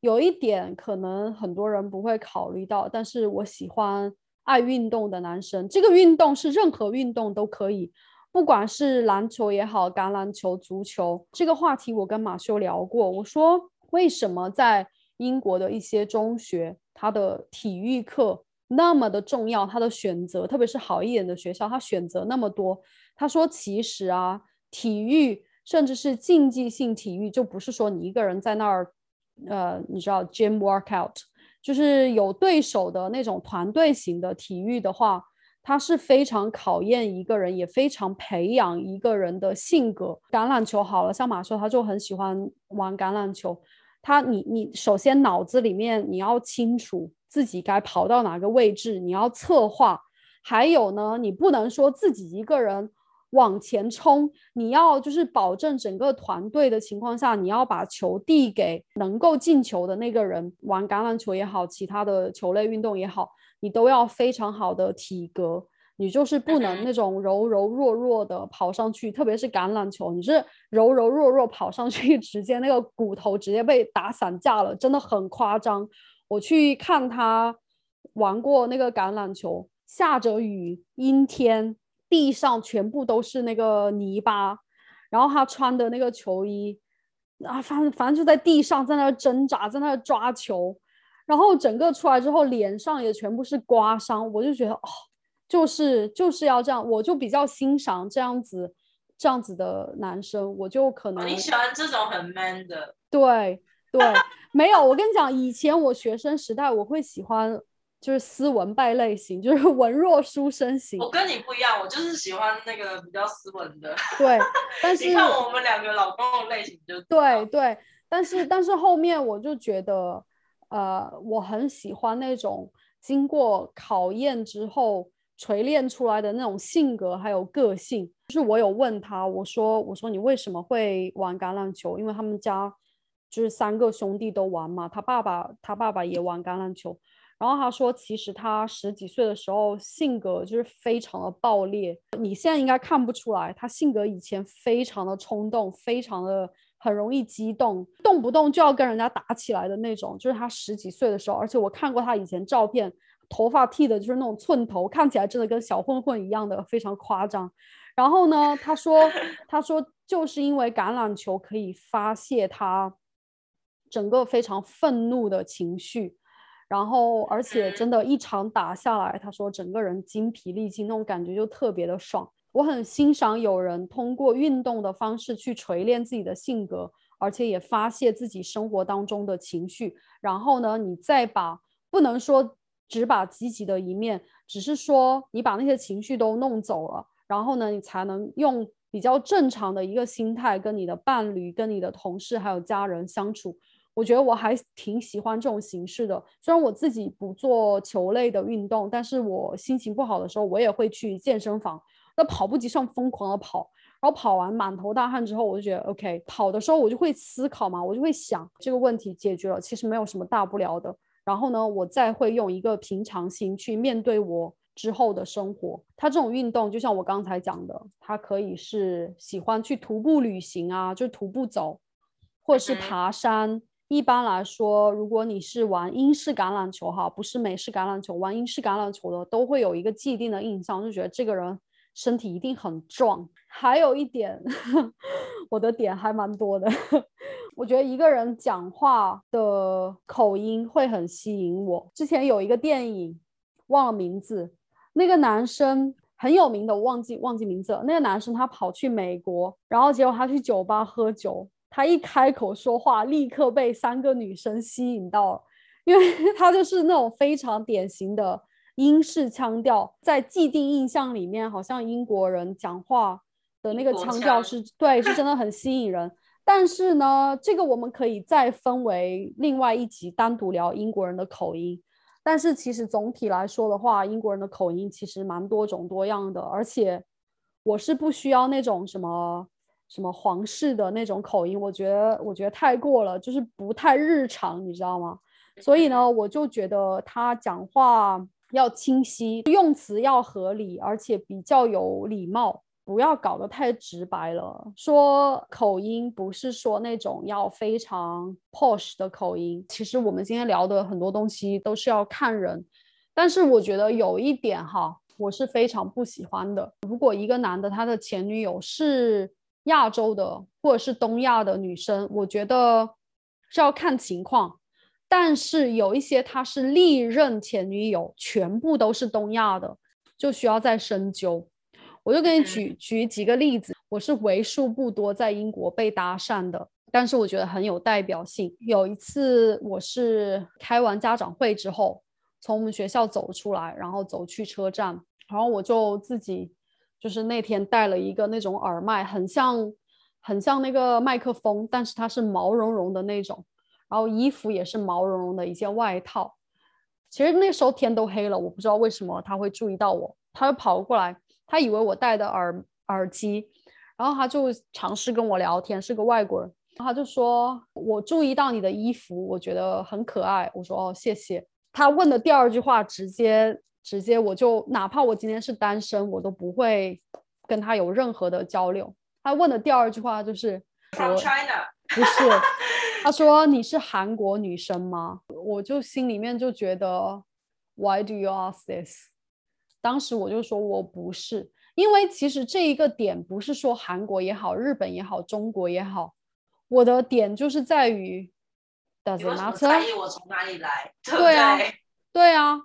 有一点可能很多人不会考虑到，但是我喜欢爱运动的男生。这个运动是任何运动都可以，不管是篮球也好，橄榄球、足球。这个话题我跟马修聊过，我说为什么在英国的一些中学，他的体育课。那么的重要，他的选择，特别是好一点的学校，他选择那么多。他说，其实啊，体育甚至是竞技性体育，就不是说你一个人在那儿，呃，你知道，gym workout，就是有对手的那种团队型的体育的话，它是非常考验一个人，也非常培养一个人的性格。橄榄球好了，像马修他就很喜欢玩橄榄球。他，你，你首先脑子里面你要清楚。自己该跑到哪个位置，你要策划。还有呢，你不能说自己一个人往前冲，你要就是保证整个团队的情况下，你要把球递给能够进球的那个人。玩橄榄球也好，其他的球类运动也好，你都要非常好的体格，你就是不能那种柔柔弱弱的跑上去。特别是橄榄球，你是柔柔弱弱跑上去，直接那个骨头直接被打散架了，真的很夸张。我去看他玩过那个橄榄球，下着雨，阴天，地上全部都是那个泥巴，然后他穿的那个球衣，啊，反正反正就在地上在那挣扎，在那抓球，然后整个出来之后脸上也全部是刮伤，我就觉得哦，就是就是要这样，我就比较欣赏这样子这样子的男生，我就可能你喜欢这种很 man 的，对。对，没有。我跟你讲，以前我学生时代，我会喜欢就是斯文败类型，就是 [laughs] 文弱书生型。我跟你不一样，我就是喜欢那个比较斯文的。对，[laughs] 但是你看我们两个老公的类型就对对，但是但是后面我就觉得，呃，我很喜欢那种经过考验之后锤炼出来的那种性格还有个性。就是我有问他，我说我说你为什么会玩橄榄球？因为他们家。就是三个兄弟都玩嘛，他爸爸他爸爸也玩橄榄球，然后他说，其实他十几岁的时候性格就是非常的暴烈，你现在应该看不出来，他性格以前非常的冲动，非常的很容易激动，动不动就要跟人家打起来的那种，就是他十几岁的时候，而且我看过他以前照片，头发剃的就是那种寸头，看起来真的跟小混混一样的，非常夸张。然后呢，他说，他说就是因为橄榄球可以发泄他整个非常愤怒的情绪，然后而且真的，一场打下来，他说整个人精疲力尽，那种感觉就特别的爽。我很欣赏有人通过运动的方式去锤炼自己的性格，而且也发泄自己生活当中的情绪。然后呢，你再把不能说只把积极的一面，只是说你把那些情绪都弄走了。然后呢，你才能用比较正常的一个心态跟你的伴侣、跟你的同事还有家人相处。我觉得我还挺喜欢这种形式的。虽然我自己不做球类的运动，但是我心情不好的时候，我也会去健身房，在跑步机上疯狂的跑。然后跑完满头大汗之后，我就觉得 OK。跑的时候我就会思考嘛，我就会想这个问题解决了，其实没有什么大不了的。然后呢，我再会用一个平常心去面对我。之后的生活，它这种运动就像我刚才讲的，它可以是喜欢去徒步旅行啊，就徒步走，或者是爬山。一般来说，如果你是玩英式橄榄球哈，不是美式橄榄球，玩英式橄榄球的都会有一个既定的印象，就觉得这个人身体一定很壮。还有一点，[laughs] 我的点还蛮多的，[laughs] 我觉得一个人讲话的口音会很吸引我。之前有一个电影，忘了名字。那个男生很有名的，我忘记忘记名字了。那个男生他跑去美国，然后结果他去酒吧喝酒，他一开口说话，立刻被三个女生吸引到，因为 [laughs] 他就是那种非常典型的英式腔调，在既定印象里面，好像英国人讲话的那个腔调是对，是真的很吸引人。但是呢，这个我们可以再分为另外一集单独聊英国人的口音。但是其实总体来说的话，英国人的口音其实蛮多种多样的，而且我是不需要那种什么什么皇室的那种口音，我觉得我觉得太过了，就是不太日常，你知道吗？所以呢，我就觉得他讲话要清晰，用词要合理，而且比较有礼貌。不要搞得太直白了。说口音不是说那种要非常 posh 的口音。其实我们今天聊的很多东西都是要看人。但是我觉得有一点哈，我是非常不喜欢的。如果一个男的他的前女友是亚洲的或者是东亚的女生，我觉得是要看情况。但是有一些他是历任前女友全部都是东亚的，就需要再深究。我就给你举举几个例子，我是为数不多在英国被搭讪的，但是我觉得很有代表性。有一次，我是开完家长会之后，从我们学校走出来，然后走去车站，然后我就自己就是那天带了一个那种耳麦，很像很像那个麦克风，但是它是毛茸茸的那种，然后衣服也是毛茸茸的一件外套。其实那时候天都黑了，我不知道为什么他会注意到我，他就跑过来。他以为我戴的耳耳机，然后他就尝试跟我聊天，是个外国人。他就说：“我注意到你的衣服，我觉得很可爱。”我说：“哦，谢谢。”他问的第二句话，直接直接我就哪怕我今天是单身，我都不会跟他有任何的交流。他问的第二句话就是：“From China？” 不是，他说：“ [laughs] 你是韩国女生吗？”我就心里面就觉得：“Why do you ask this？” 当时我就说我不是，因为其实这一个点不是说韩国也好，日本也好，中国也好，我的点就是在于，Does it matter？我从哪里来？对啊，对啊。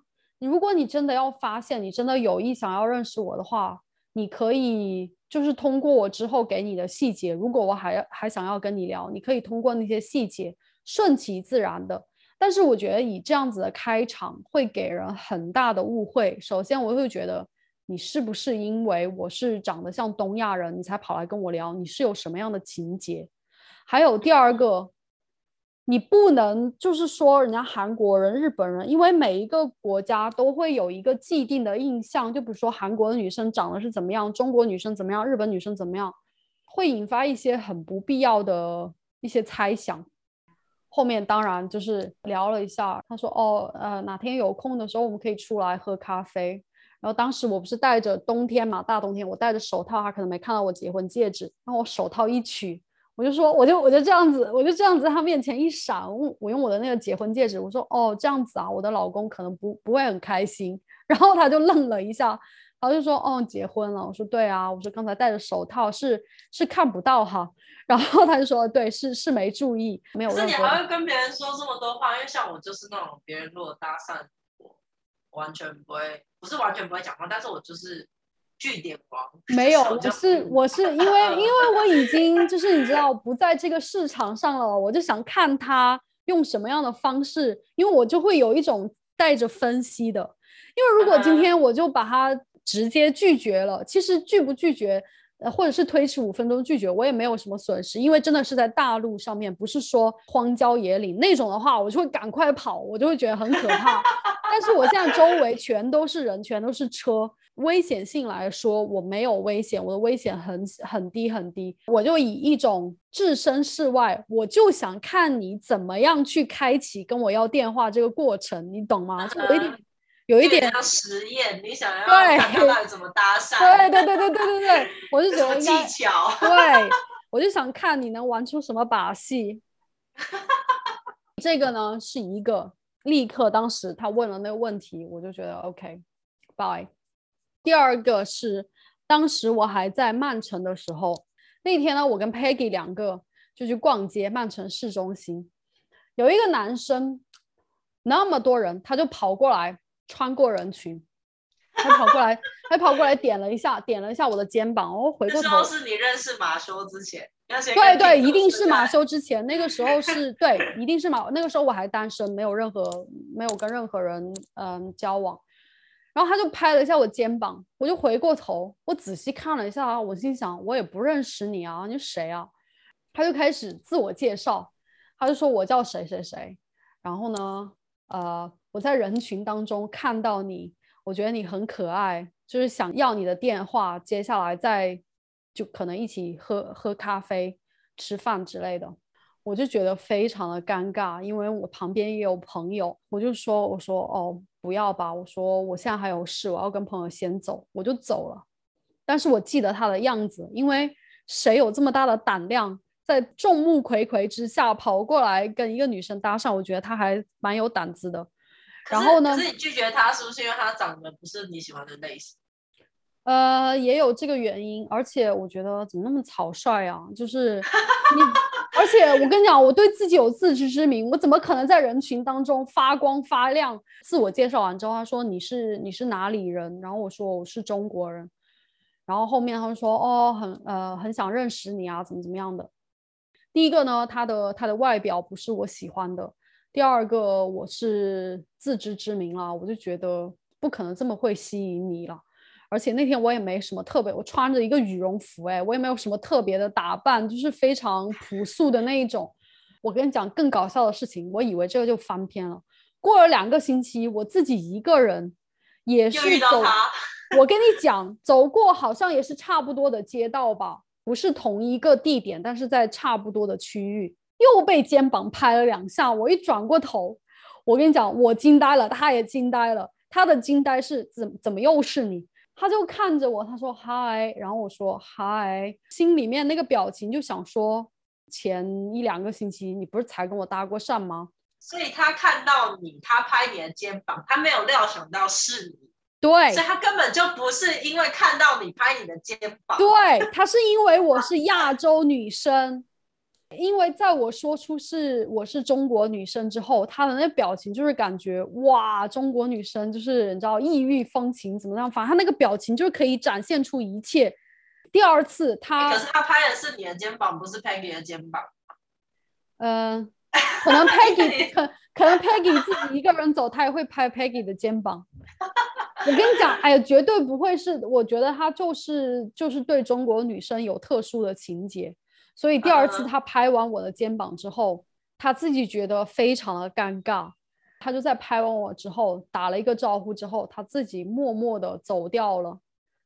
如果你真的要发现，你真的有意想要认识我的话，你可以就是通过我之后给你的细节，如果我还还想要跟你聊，你可以通过那些细节，顺其自然的。但是我觉得以这样子的开场会给人很大的误会。首先，我会觉得你是不是因为我是长得像东亚人，你才跑来跟我聊？你是有什么样的情节？还有第二个，你不能就是说人家韩国人、日本人，因为每一个国家都会有一个既定的印象，就比如说韩国的女生长得是怎么样，中国女生怎么样，日本女生怎么样，会引发一些很不必要的一些猜想。后面当然就是聊了一下，他说哦，呃，哪天有空的时候我们可以出来喝咖啡。然后当时我不是戴着冬天嘛，大冬天，我戴着手套，他可能没看到我结婚戒指。然后我手套一取，我就说，我就我就这样子，我就这样子在他面前一闪，我我用我的那个结婚戒指，我说哦这样子啊，我的老公可能不不会很开心。[laughs] 然后他就愣了一下，然后就说哦结婚了。我说对啊，我说刚才戴着手套是是看不到哈。[laughs] 然后他就说对，是是没注意，没有。是你还会跟别人说这么多话？因为像我就是那种别人如果搭讪我，完全不会，不是完全不会讲话，但是我就是。据点王没有，我是我是因为 [laughs] 因为我已经就是你知道不在这个市场上了，我就想看他用什么样的方式，因为我就会有一种带着分析的，因为如果今天我就把他直接拒绝了，其实拒不拒绝，呃，或者是推迟五分钟拒绝，我也没有什么损失，因为真的是在大陆上面，不是说荒郊野岭那种的话，我就会赶快跑，我就会觉得很可怕。[laughs] 但是我现在周围全都是人，全都是车。危险性来说，我没有危险，我的危险很很低很低。我就以一种置身事外，我就想看你怎么样去开启跟我要电话这个过程，你懂吗？就有一点，[laughs] 有一点实验，你想要对怎么搭讪？对对对对对对对，[laughs] 我是觉得技巧。对，我就想看你能玩出什么把戏。这个呢是一个立刻，当时他问了那个问题，我就觉得 OK，Bye。第二个是，当时我还在曼城的时候，那天呢，我跟 Peggy 两个就去逛街，曼城市中心，有一个男生，那么多人，他就跑过来，穿过人群，他跑过来，他跑过来点了一下，点了一下我的肩膀，我回过头，是你认识马修之前，对对，一定是马。修之前，那个时候是对，一定是马，那个时候我还单身，没有任何，没有跟任何人嗯交往。然后他就拍了一下我肩膀，我就回过头，我仔细看了一下，我心想我也不认识你啊，你谁啊？他就开始自我介绍，他就说我叫谁谁谁，然后呢，呃，我在人群当中看到你，我觉得你很可爱，就是想要你的电话，接下来再就可能一起喝喝咖啡、吃饭之类的。我就觉得非常的尴尬，因为我旁边也有朋友，我就说我说哦。不要吧，我说我现在还有事，我要跟朋友先走，我就走了。但是我记得他的样子，因为谁有这么大的胆量，在众目睽睽之下跑过来跟一个女生搭讪？我觉得他还蛮有胆子的。然后呢？可是你拒绝他，是不是因为他长得不是你喜欢的类型？呃，也有这个原因，而且我觉得怎么那么草率啊？就是你，而且我跟你讲，我对自己有自知之明，我怎么可能在人群当中发光发亮？自我介绍完之后，他说你是你是哪里人？然后我说我是中国人。然后后面他就说哦，很呃很想认识你啊，怎么怎么样的？第一个呢，他的他的外表不是我喜欢的；第二个，我是自知之明了，我就觉得不可能这么会吸引你了。而且那天我也没什么特别，我穿着一个羽绒服，哎，我也没有什么特别的打扮，就是非常朴素的那一种。我跟你讲更搞笑的事情，我以为这个就翻篇了。过了两个星期，我自己一个人也是走，我跟你讲，走过好像也是差不多的街道吧，不是同一个地点，但是在差不多的区域，又被肩膀拍了两下。我一转过头，我跟你讲，我惊呆了，他也惊呆了。他的惊呆是怎怎么又是你？他就看着我，他说嗨，然后我说嗨，心里面那个表情就想说，前一两个星期你不是才跟我搭过讪吗？所以他看到你，他拍你的肩膀，他没有料想到是你，对，所以他根本就不是因为看到你拍你的肩膀，对，他是因为我是亚洲女生。因为在我说出是我是中国女生之后，她的那表情就是感觉哇，中国女生就是你知道异域风情怎么样？反正她那个表情就是可以展现出一切。第二次她，可是她拍的是你的肩膀，不是 Peggy 的肩膀。嗯，可能 [laughs] Peggy 可可能 Peggy 自己一个人走，她也会拍 Peggy 的肩膀。我跟你讲，哎呀，绝对不会是，我觉得他就是就是对中国女生有特殊的情节。所以第二次他拍完我的肩膀之后，他自己觉得非常的尴尬，他就在拍完我之后打了一个招呼之后，他自己默默的走掉了。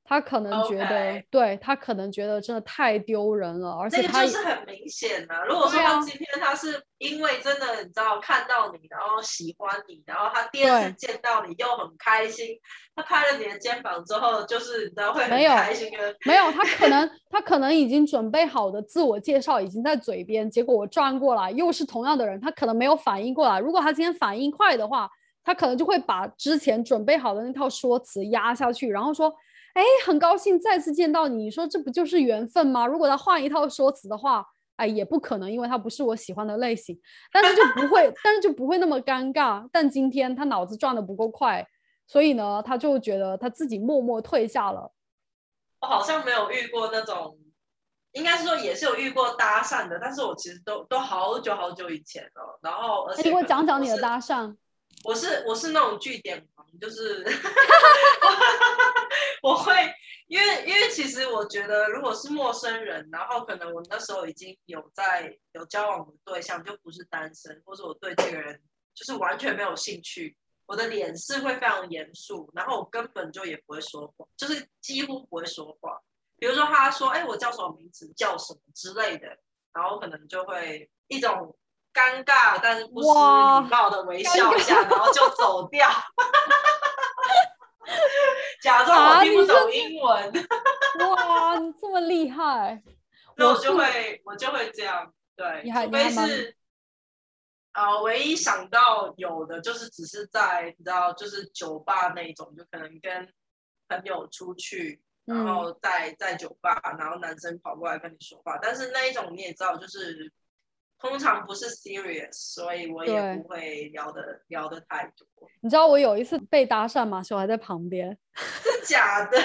他可能觉得对他可能觉得真的太丢人了，而且那个他是很明显的、如果说他今天他是因为真的你知道看到你，然后喜欢你，然后他第二次见到你又很开心，他拍了你的肩膀之后，就是你知道会很开心的。没有，他可能他可能已经准备好的自我介绍已经在嘴边，结果我转过来又是同样的人，他可能没有反应过来。如果他今天反应快的话，他可能就会把之前准备好的那套说辞压下去，然后说：“哎，很高兴再次见到你。”你说这不就是缘分吗？如果他换一套说辞的话，哎，也不可能，因为他不是我喜欢的类型，但是就不会，[laughs] 但是就不会那么尴尬。但今天他脑子转的不够快，所以呢，他就觉得他自己默默退下了。我好像没有遇过那种，应该是说也是有遇过搭讪的，但是我其实都都好久好久以前了。然后而且给我讲讲你的搭讪。我是我是那种据点王，就是 [laughs] 我会因为因为其实我觉得如果是陌生人，然后可能我那时候已经有在有交往的对象，就不是单身，或者我对这个人就是完全没有兴趣，我的脸是会非常严肃，然后我根本就也不会说话，就是几乎不会说话。比如说他说：“哎，我叫什么名字，叫什么之类的。”然后可能就会一种尴尬但是不失礼貌的微笑一下，然后就走掉，[laughs] 假装啊我听不懂英文，[laughs] 哇，你这么厉害！[laughs] 那我就会我就会这样，对你，还是。啊、唯一想到有的就是只是在你知道，就是酒吧那一种，就可能跟朋友出去，然嗯后在在酒吧，然后男生跑过来跟你说话，但是那一种你也知道，就是通常不是 serious，所以我也不会聊的聊的太多，你知道我有一次被搭讪，马修还在旁边，[laughs] 是假的。[laughs]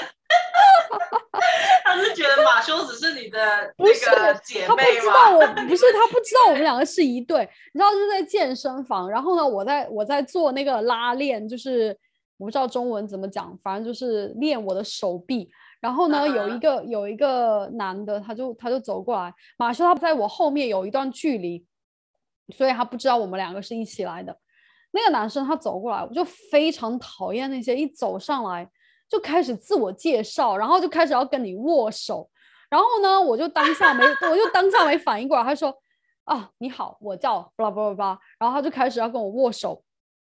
他是觉得马修只是你的不是那个姐他不妹知道我吗？不是他不知道我们两个是一对，你知道就是在健身房，然后呢，我在我在做那个拉练，就是我不知道中文怎么讲，反正就是练我的手臂。然后呢，有一嗯个有一个男的，他就他就走过来，马修他在我后面有一段距离，所以他不知道我们两个是一起来的。那个男生他走过来，我就非常讨厌那些一走上来就开始自我介绍，然后就开始要跟你握手。然后呢，我就当下没，我就当下没反应过来。他说：“啊，你好，我叫巴拉巴拉巴拉。”然后他就开始要跟我握手，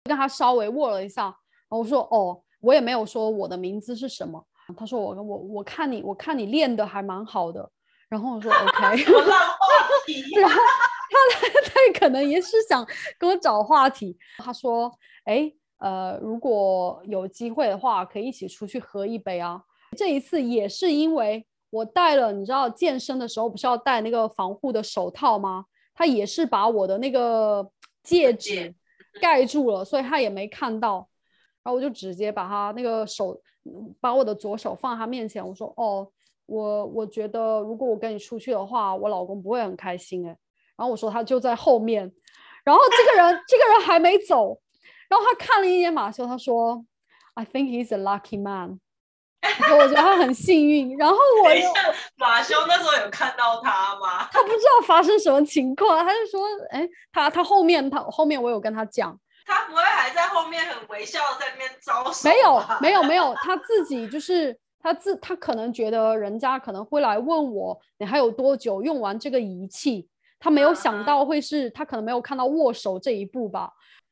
跟他稍微握了一下。然后我说：“哦，我也没有说我的名字是什么。”他说：“我我我看你，我看你练的还蛮好的。”然后我说：[laughs] “OK。”什么烂话题？然后他 [laughs] 他可能也是想跟我找话题。他说：“哎，呃，如果有机会的话，可以一起出去喝一杯啊。”这一次也是因为我戴了，你知道健身的时候不是要戴那个防护的手套吗？他也是把我的那个戒戒指盖住了，所以他也没看到。然后我就直接把他那个手，嗯把我的左手放他面前，我说：“哦，我我觉得如果我跟你出去的话，我老公不会很开心哎。”然后我说他就在后面，然后这个人这个人还没走，然后他看了一眼马修，他说：“I think he's a lucky man。[laughs] ”他说我觉得他很幸运。然后我马修那时候有看到他吗？他不知道发生什么情况，他就说：“哎，他他后面他后面我有跟他讲。”他不会还在后面很微笑在那边招手？没有，没有，没有，他自己就是他自他可能觉得人家可能会来问我，你还有多久用完这个仪器？他没有想到会是他可能没有看到握手这一步吧。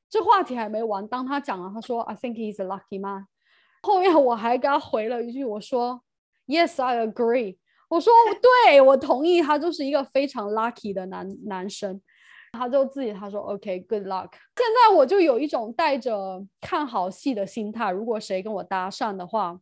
这话题还没完，当他讲了，他说 I think he's a lucky man。[laughs] 后面我还给他回了一句，我说 Yes, I agree。我说对，我同意，他就是一个非常 lucky 的男男生。他就自己他说 OK，good、luck。现在我就有一种带着看好戏的心态，如果谁跟我搭讪的话，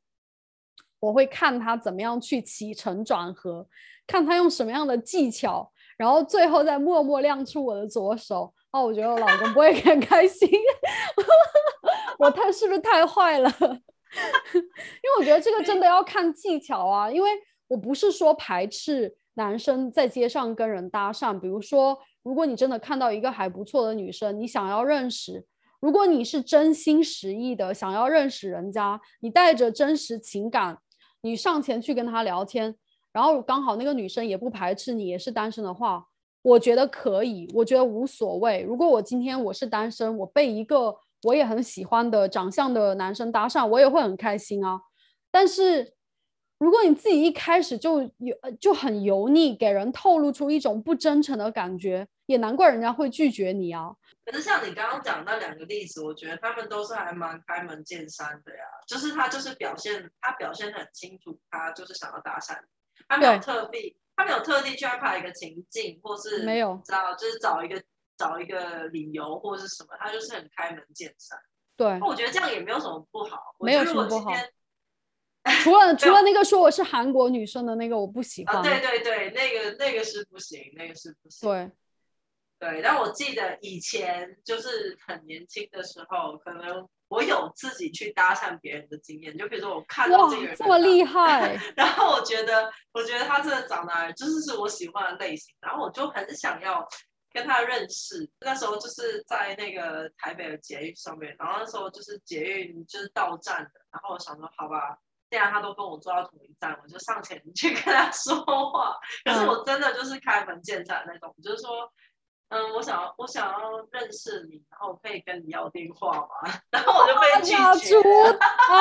我会看他怎么样去起承转合，看他用什么样的技巧，然后最后再默默亮出我的左手。哦，我觉得我老公不会 [laughs] 很开心，[laughs] 我太是不是太坏了？[laughs] 因为我觉得这个真的要看技巧啊，因为我不是说排斥男生在街上跟人搭讪，比如说，如果你真的看到一个还不错的女生，你想要认识，如果你是真心实意的想要认识人家，你带着真实情感，你上前去跟她聊天，然后刚好那个女生也不排斥你，也是单身的话，我觉得可以，我觉得无所谓。如果我今天我是单身，我被一个我也很喜欢的长相的男生搭讪，我也会很开心啊。但是如果你自己一开始就有就很油腻，给人透露出一种不真诚的感觉，也难怪人家会拒绝你啊。可是像你刚刚讲那两个例子，我觉得他们都是还蛮开门见山的呀。就是他就是表现，他表现很清楚，他就是想要搭讪，他没有特地，他没有特地去安排一个情境，或是没有知道，就是找一个找一个理由或者是什么，他就是很开门见山。对，那我觉得这样也没有什么不好，没有什么不好。[laughs] 除了除了那个说我是韩国女生的那个，我不喜欢。对对对，那个那个是不行，那个是不行。对对，但我记得以前就是很年轻的时候，可能我有自己去搭讪别人的经验。就比如说我看到这个人这么厉害，[laughs] 然后我觉得我觉得他真的长得就是是我喜欢的类型，然后我就很想要跟他认识。那时候就是在那个台北的捷运上面，然后那时候就是捷运就是到站的，然后我想说好吧。既然他都跟我坐到同一站，我就上前去跟他说话。可是我真的就是开门见山那种，就是说，嗯，我想要我想要认识你，然后可以跟你要电话吗？[laughs] 然后我就被拒绝啊！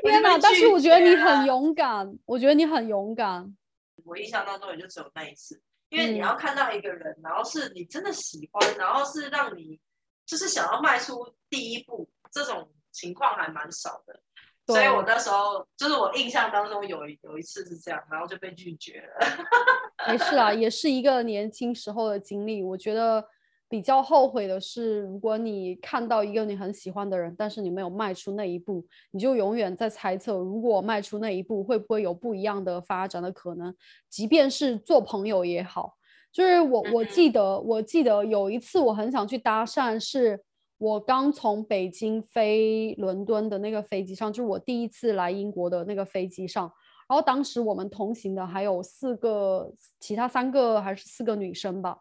[laughs] 天哪！但是我觉得你很勇敢，我觉得你很勇敢。我印象当中也就只有那一次，因为你要看到一个人，然后是你真的喜欢，然后是让你就是想要迈出第一步，这种情况还蛮少的。所以我那时候就是我印象当中有有一次是这样，然后就被拒绝了。[laughs] 没事啊，也是一个年轻时候的经历。我觉得比较后悔的是，如果你看到一个你很喜欢的人，但是你没有迈出那一步，你就永远在猜测，如果迈出那一步，会不会有不一样的发展的可能？即便是做朋友也好，就是我我记得我记得有一次我很想去搭讪是。我刚从北京飞伦敦的那个飞机上，就是我第一次来英国的那个飞机上。然后当时我们同行的还有四个，其他三个还是四个女生吧。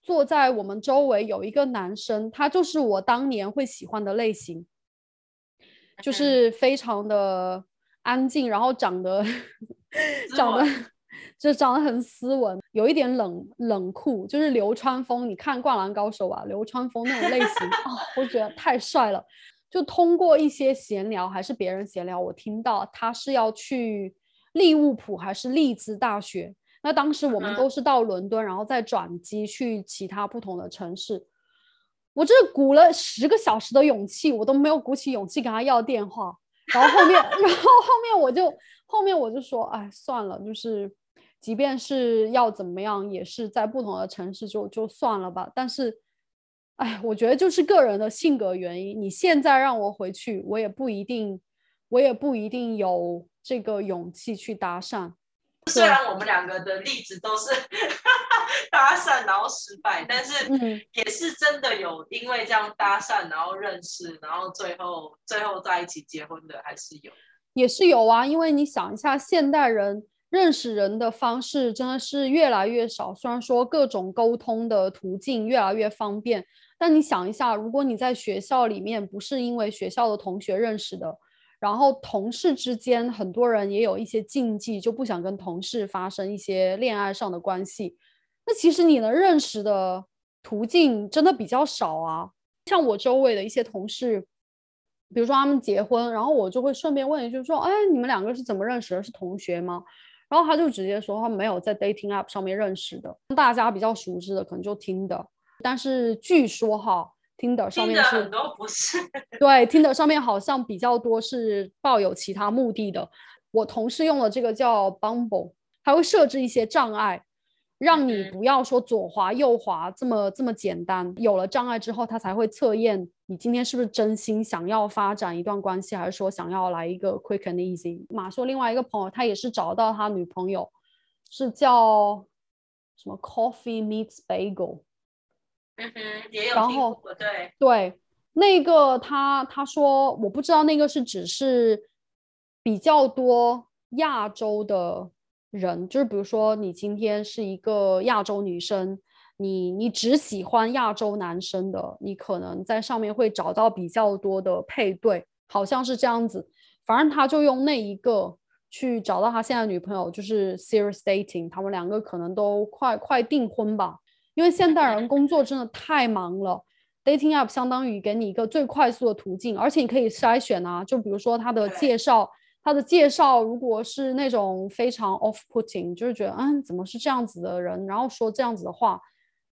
坐在我们周围有一个男生，他就是我当年会喜欢的类型，就是非常的安静，然后长得 [laughs] 长得。[laughs] 就长得很斯文，有一点冷冷酷，就是流川枫。你看《灌篮高手》啊，流川枫那种类型啊，我觉得太帅了。就通过一些闲聊，还是别人闲聊，我听到他是要去利物浦还是利兹大学。那当时我们都是到伦敦，然后再转机去其他不同的城市。我这鼓了十个小时的勇气，我都没有鼓起勇气跟他要电话。然后后面，[laughs] 然后后面我就后面我就说，哎，算了，就是。即便是要怎么样，也是在不同的城市就就算了吧。但是，哎，我觉得就是个人的性格原因。你现在让我回去，我也不一定，我也不一定有这个勇气去搭讪。虽然我们两个的例子都是 [laughs] 搭讪然后失败，但是也是真的有因为这样搭讪然后认识，然后最后最后在一起结婚的，还是有，也是有啊。因为你想一下，现代人。认识人的方式真的是越来越少。虽然说各种沟通的途径越来越方便，但你想一下，如果你在学校里面不是因为学校的同学认识的，然后同事之间很多人也有一些禁忌，就不想跟同事发生一些恋爱上的关系，那其实你能认识的途径真的比较少啊。像我周围的一些同事，比如说他们结婚，然后我就会顺便问一句说：“哎，你们两个是怎么认识的？是同学吗？”然后他就直接说，他没有在 dating app 上面认识的，大家比较熟知的可能就听的，但是据说哈，听的上面是都不是，[laughs] 对，听的上面好像比较多是抱有其他目的的。我同事用了这个叫 Bumble，还会设置一些障碍。让你不要说左滑右滑这么这么简单，有了障碍之后，他才会测验你今天是不是真心想要发展一段关系，还是说想要来一个 quick and easy。马说另外一个朋友，他也是找到他女朋友，是叫什么 Coffee Meets Bagel。嗯哼，也有然后对对，那个他他说我不知道那个是只是比较多亚洲的。人就是，比如说你今天是一个亚洲女生，你你只喜欢亚洲男生的，你可能在上面会找到比较多的配对，好像是这样子。反正他就用那一个去找到他现在女朋友，就是 serious dating，他们两个可能都快快订婚吧。因为现代人工作真的太忙了，dating app 相当于给你一个最快速的途径，而且你可以筛选啊，就比如说他的介绍。他的介绍如果是那种非常 off-putting，就是觉得嗯怎么是这样子的人，然后说这样子的话，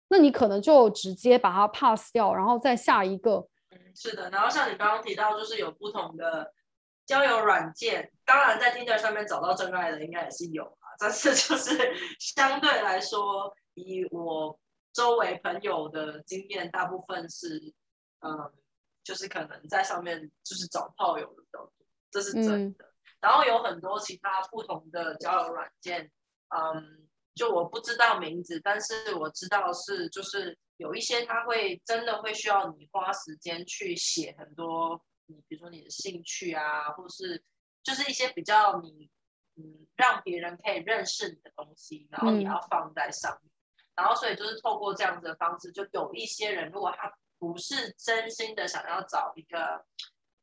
那你可能就直接把它 pass 掉，然后再下一个。嗯，是的。然后像你刚刚提到，就是有不同的交友软件，当然在 Tinder 上面找到真爱的应该也是有啊，但是就是相对来说，以我周围朋友的经验，大部分是嗯。就是可能在上面就是找炮友的比较多，这是真的。然后有很多其他不同的交友软件，嗯，就我不知道名字，但是我知道是就是有一些它会真的会需要你花时间去写很多，你比如说你的兴趣啊，或是就是一些比较你嗯让别人可以认识你的东西，然后你要放在上面。然后所以就是透过这样子的方式，就有一些人如果他。不是真心的想要找一个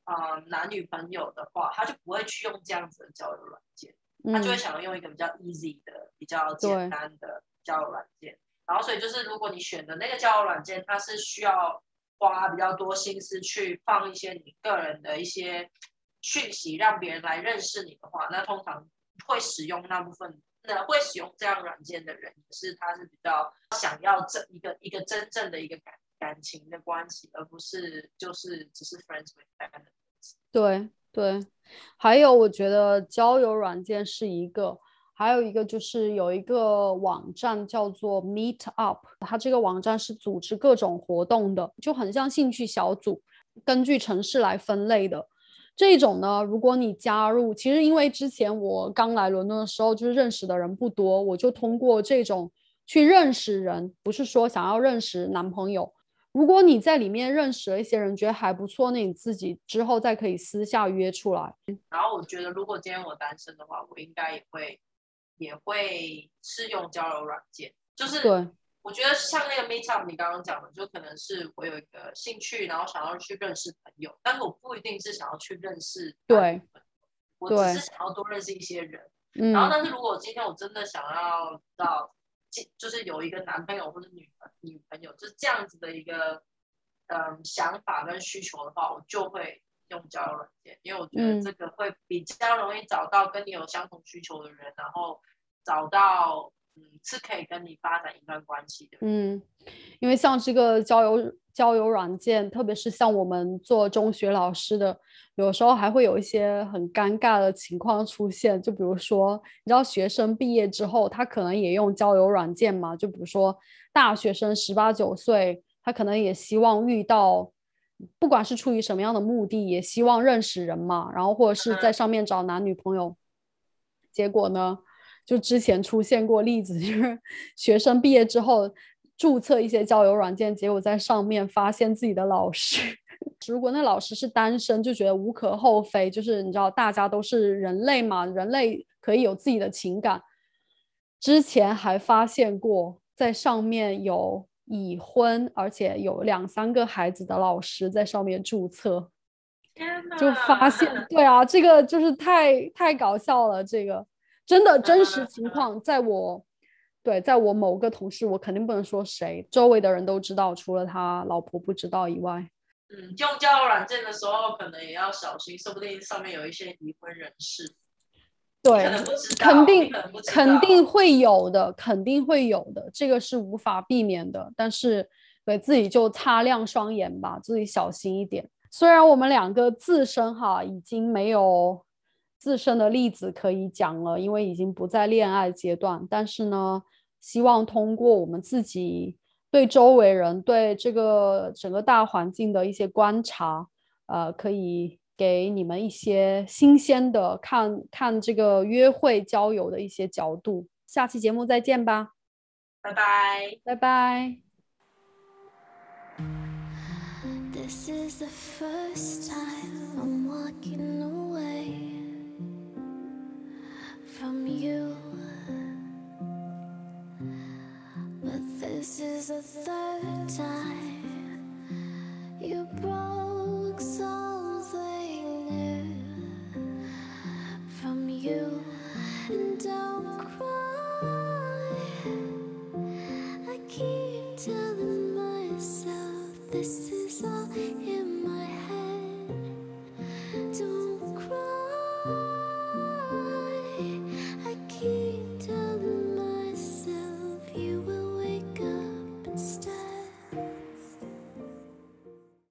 啊男女朋友的话，他就不会去用这样子的交友软件，他就会想要用一个比较 easy 的、比较简单的交友软件。然后，所以就是如果你选的那个交友软件，它是需要花比较多心思去放一些你个人的一些讯息，让别人来认识你的话，那通常会使用那部分，那会使用这样软件的人，是他是比较想要这一个一个真正的一个感。感情的关系，而不是就是只是 friends with benefits。对对，还有我觉得交友软件是一个，还有一个就是有一个网站叫做 Meet Up，它这个网站是组织各种活动的，就很像兴趣小组，根据城市来分类的。这种呢，如果你加入，其实因为之前我刚来伦敦的时候，就是认识的人不多，我就通过这种去认识人，不是说想要认识男朋友。如果你在里面认识了一些人，觉得还不错，那你自己之后再可以私下约出来。然后我觉得，如果今天我单身的话，我应该也会也会试用交友软件。就是对，我觉得像那个 Meet Up，你刚刚讲的，就可能是我有一个兴趣，然后想要去认识朋友，但是我不一定是想要去认识对，我只是想要多认识一些人。然后，但是如果今天我真的想要到。就是有一个男朋友或者女女朋友，就是这样子的一个嗯想法跟需求的话，我就会用交友软件，因为我觉得这个会比较容易找到跟你有相同需求的人，然后找到嗯是可以跟你发展一段关系的。嗯，因为像这个交友交友软件，特别是像我们做中学老师的。有时候还会有一些很尴尬的情况出现，就比如说，你知道学生毕业之后，他可能也用交友软件嘛？就比如说大学生十八九岁，他可能也希望遇到，不管是出于什么样的目的，也希望认识人嘛，然后或者是在上面找男女朋友。结果呢，就之前出现过例子，[laughs] 就是学生毕业之后注册一些交友软件，结果在上面发现自己的老师。[laughs] 如果那老师是单身，就觉得无可厚非，就是你知道，大家都是人类嘛，人类可以有自己的情感。之前还发现过，在上面有已婚而且有两三个孩子的老师在上面注册，就发现，对啊，这个就是太太搞笑了，这个真的真实情况，在我对，在我某个同事，我肯定不能说谁，周围的人都知道，除了他老婆不知道以外。嗯，用交友软件的时候，可能也要小心，说不定上面有一些已婚人士。对，肯定肯定会有的，肯定会有的，这个是无法避免的。但是，对自己就擦亮双眼吧，自己小心一点。虽然我们两个自身哈已经没有自身的例子可以讲了，因为已经不在恋爱阶段，但是呢，希望通过我们自己。对周围人、对这个整个大环境的一些观察，呃，可以给你们一些新鲜的看看这个约会交友的一些角度。下期节目再见吧，拜拜，拜拜。This is the from you. But this is the third time you broke something new from you.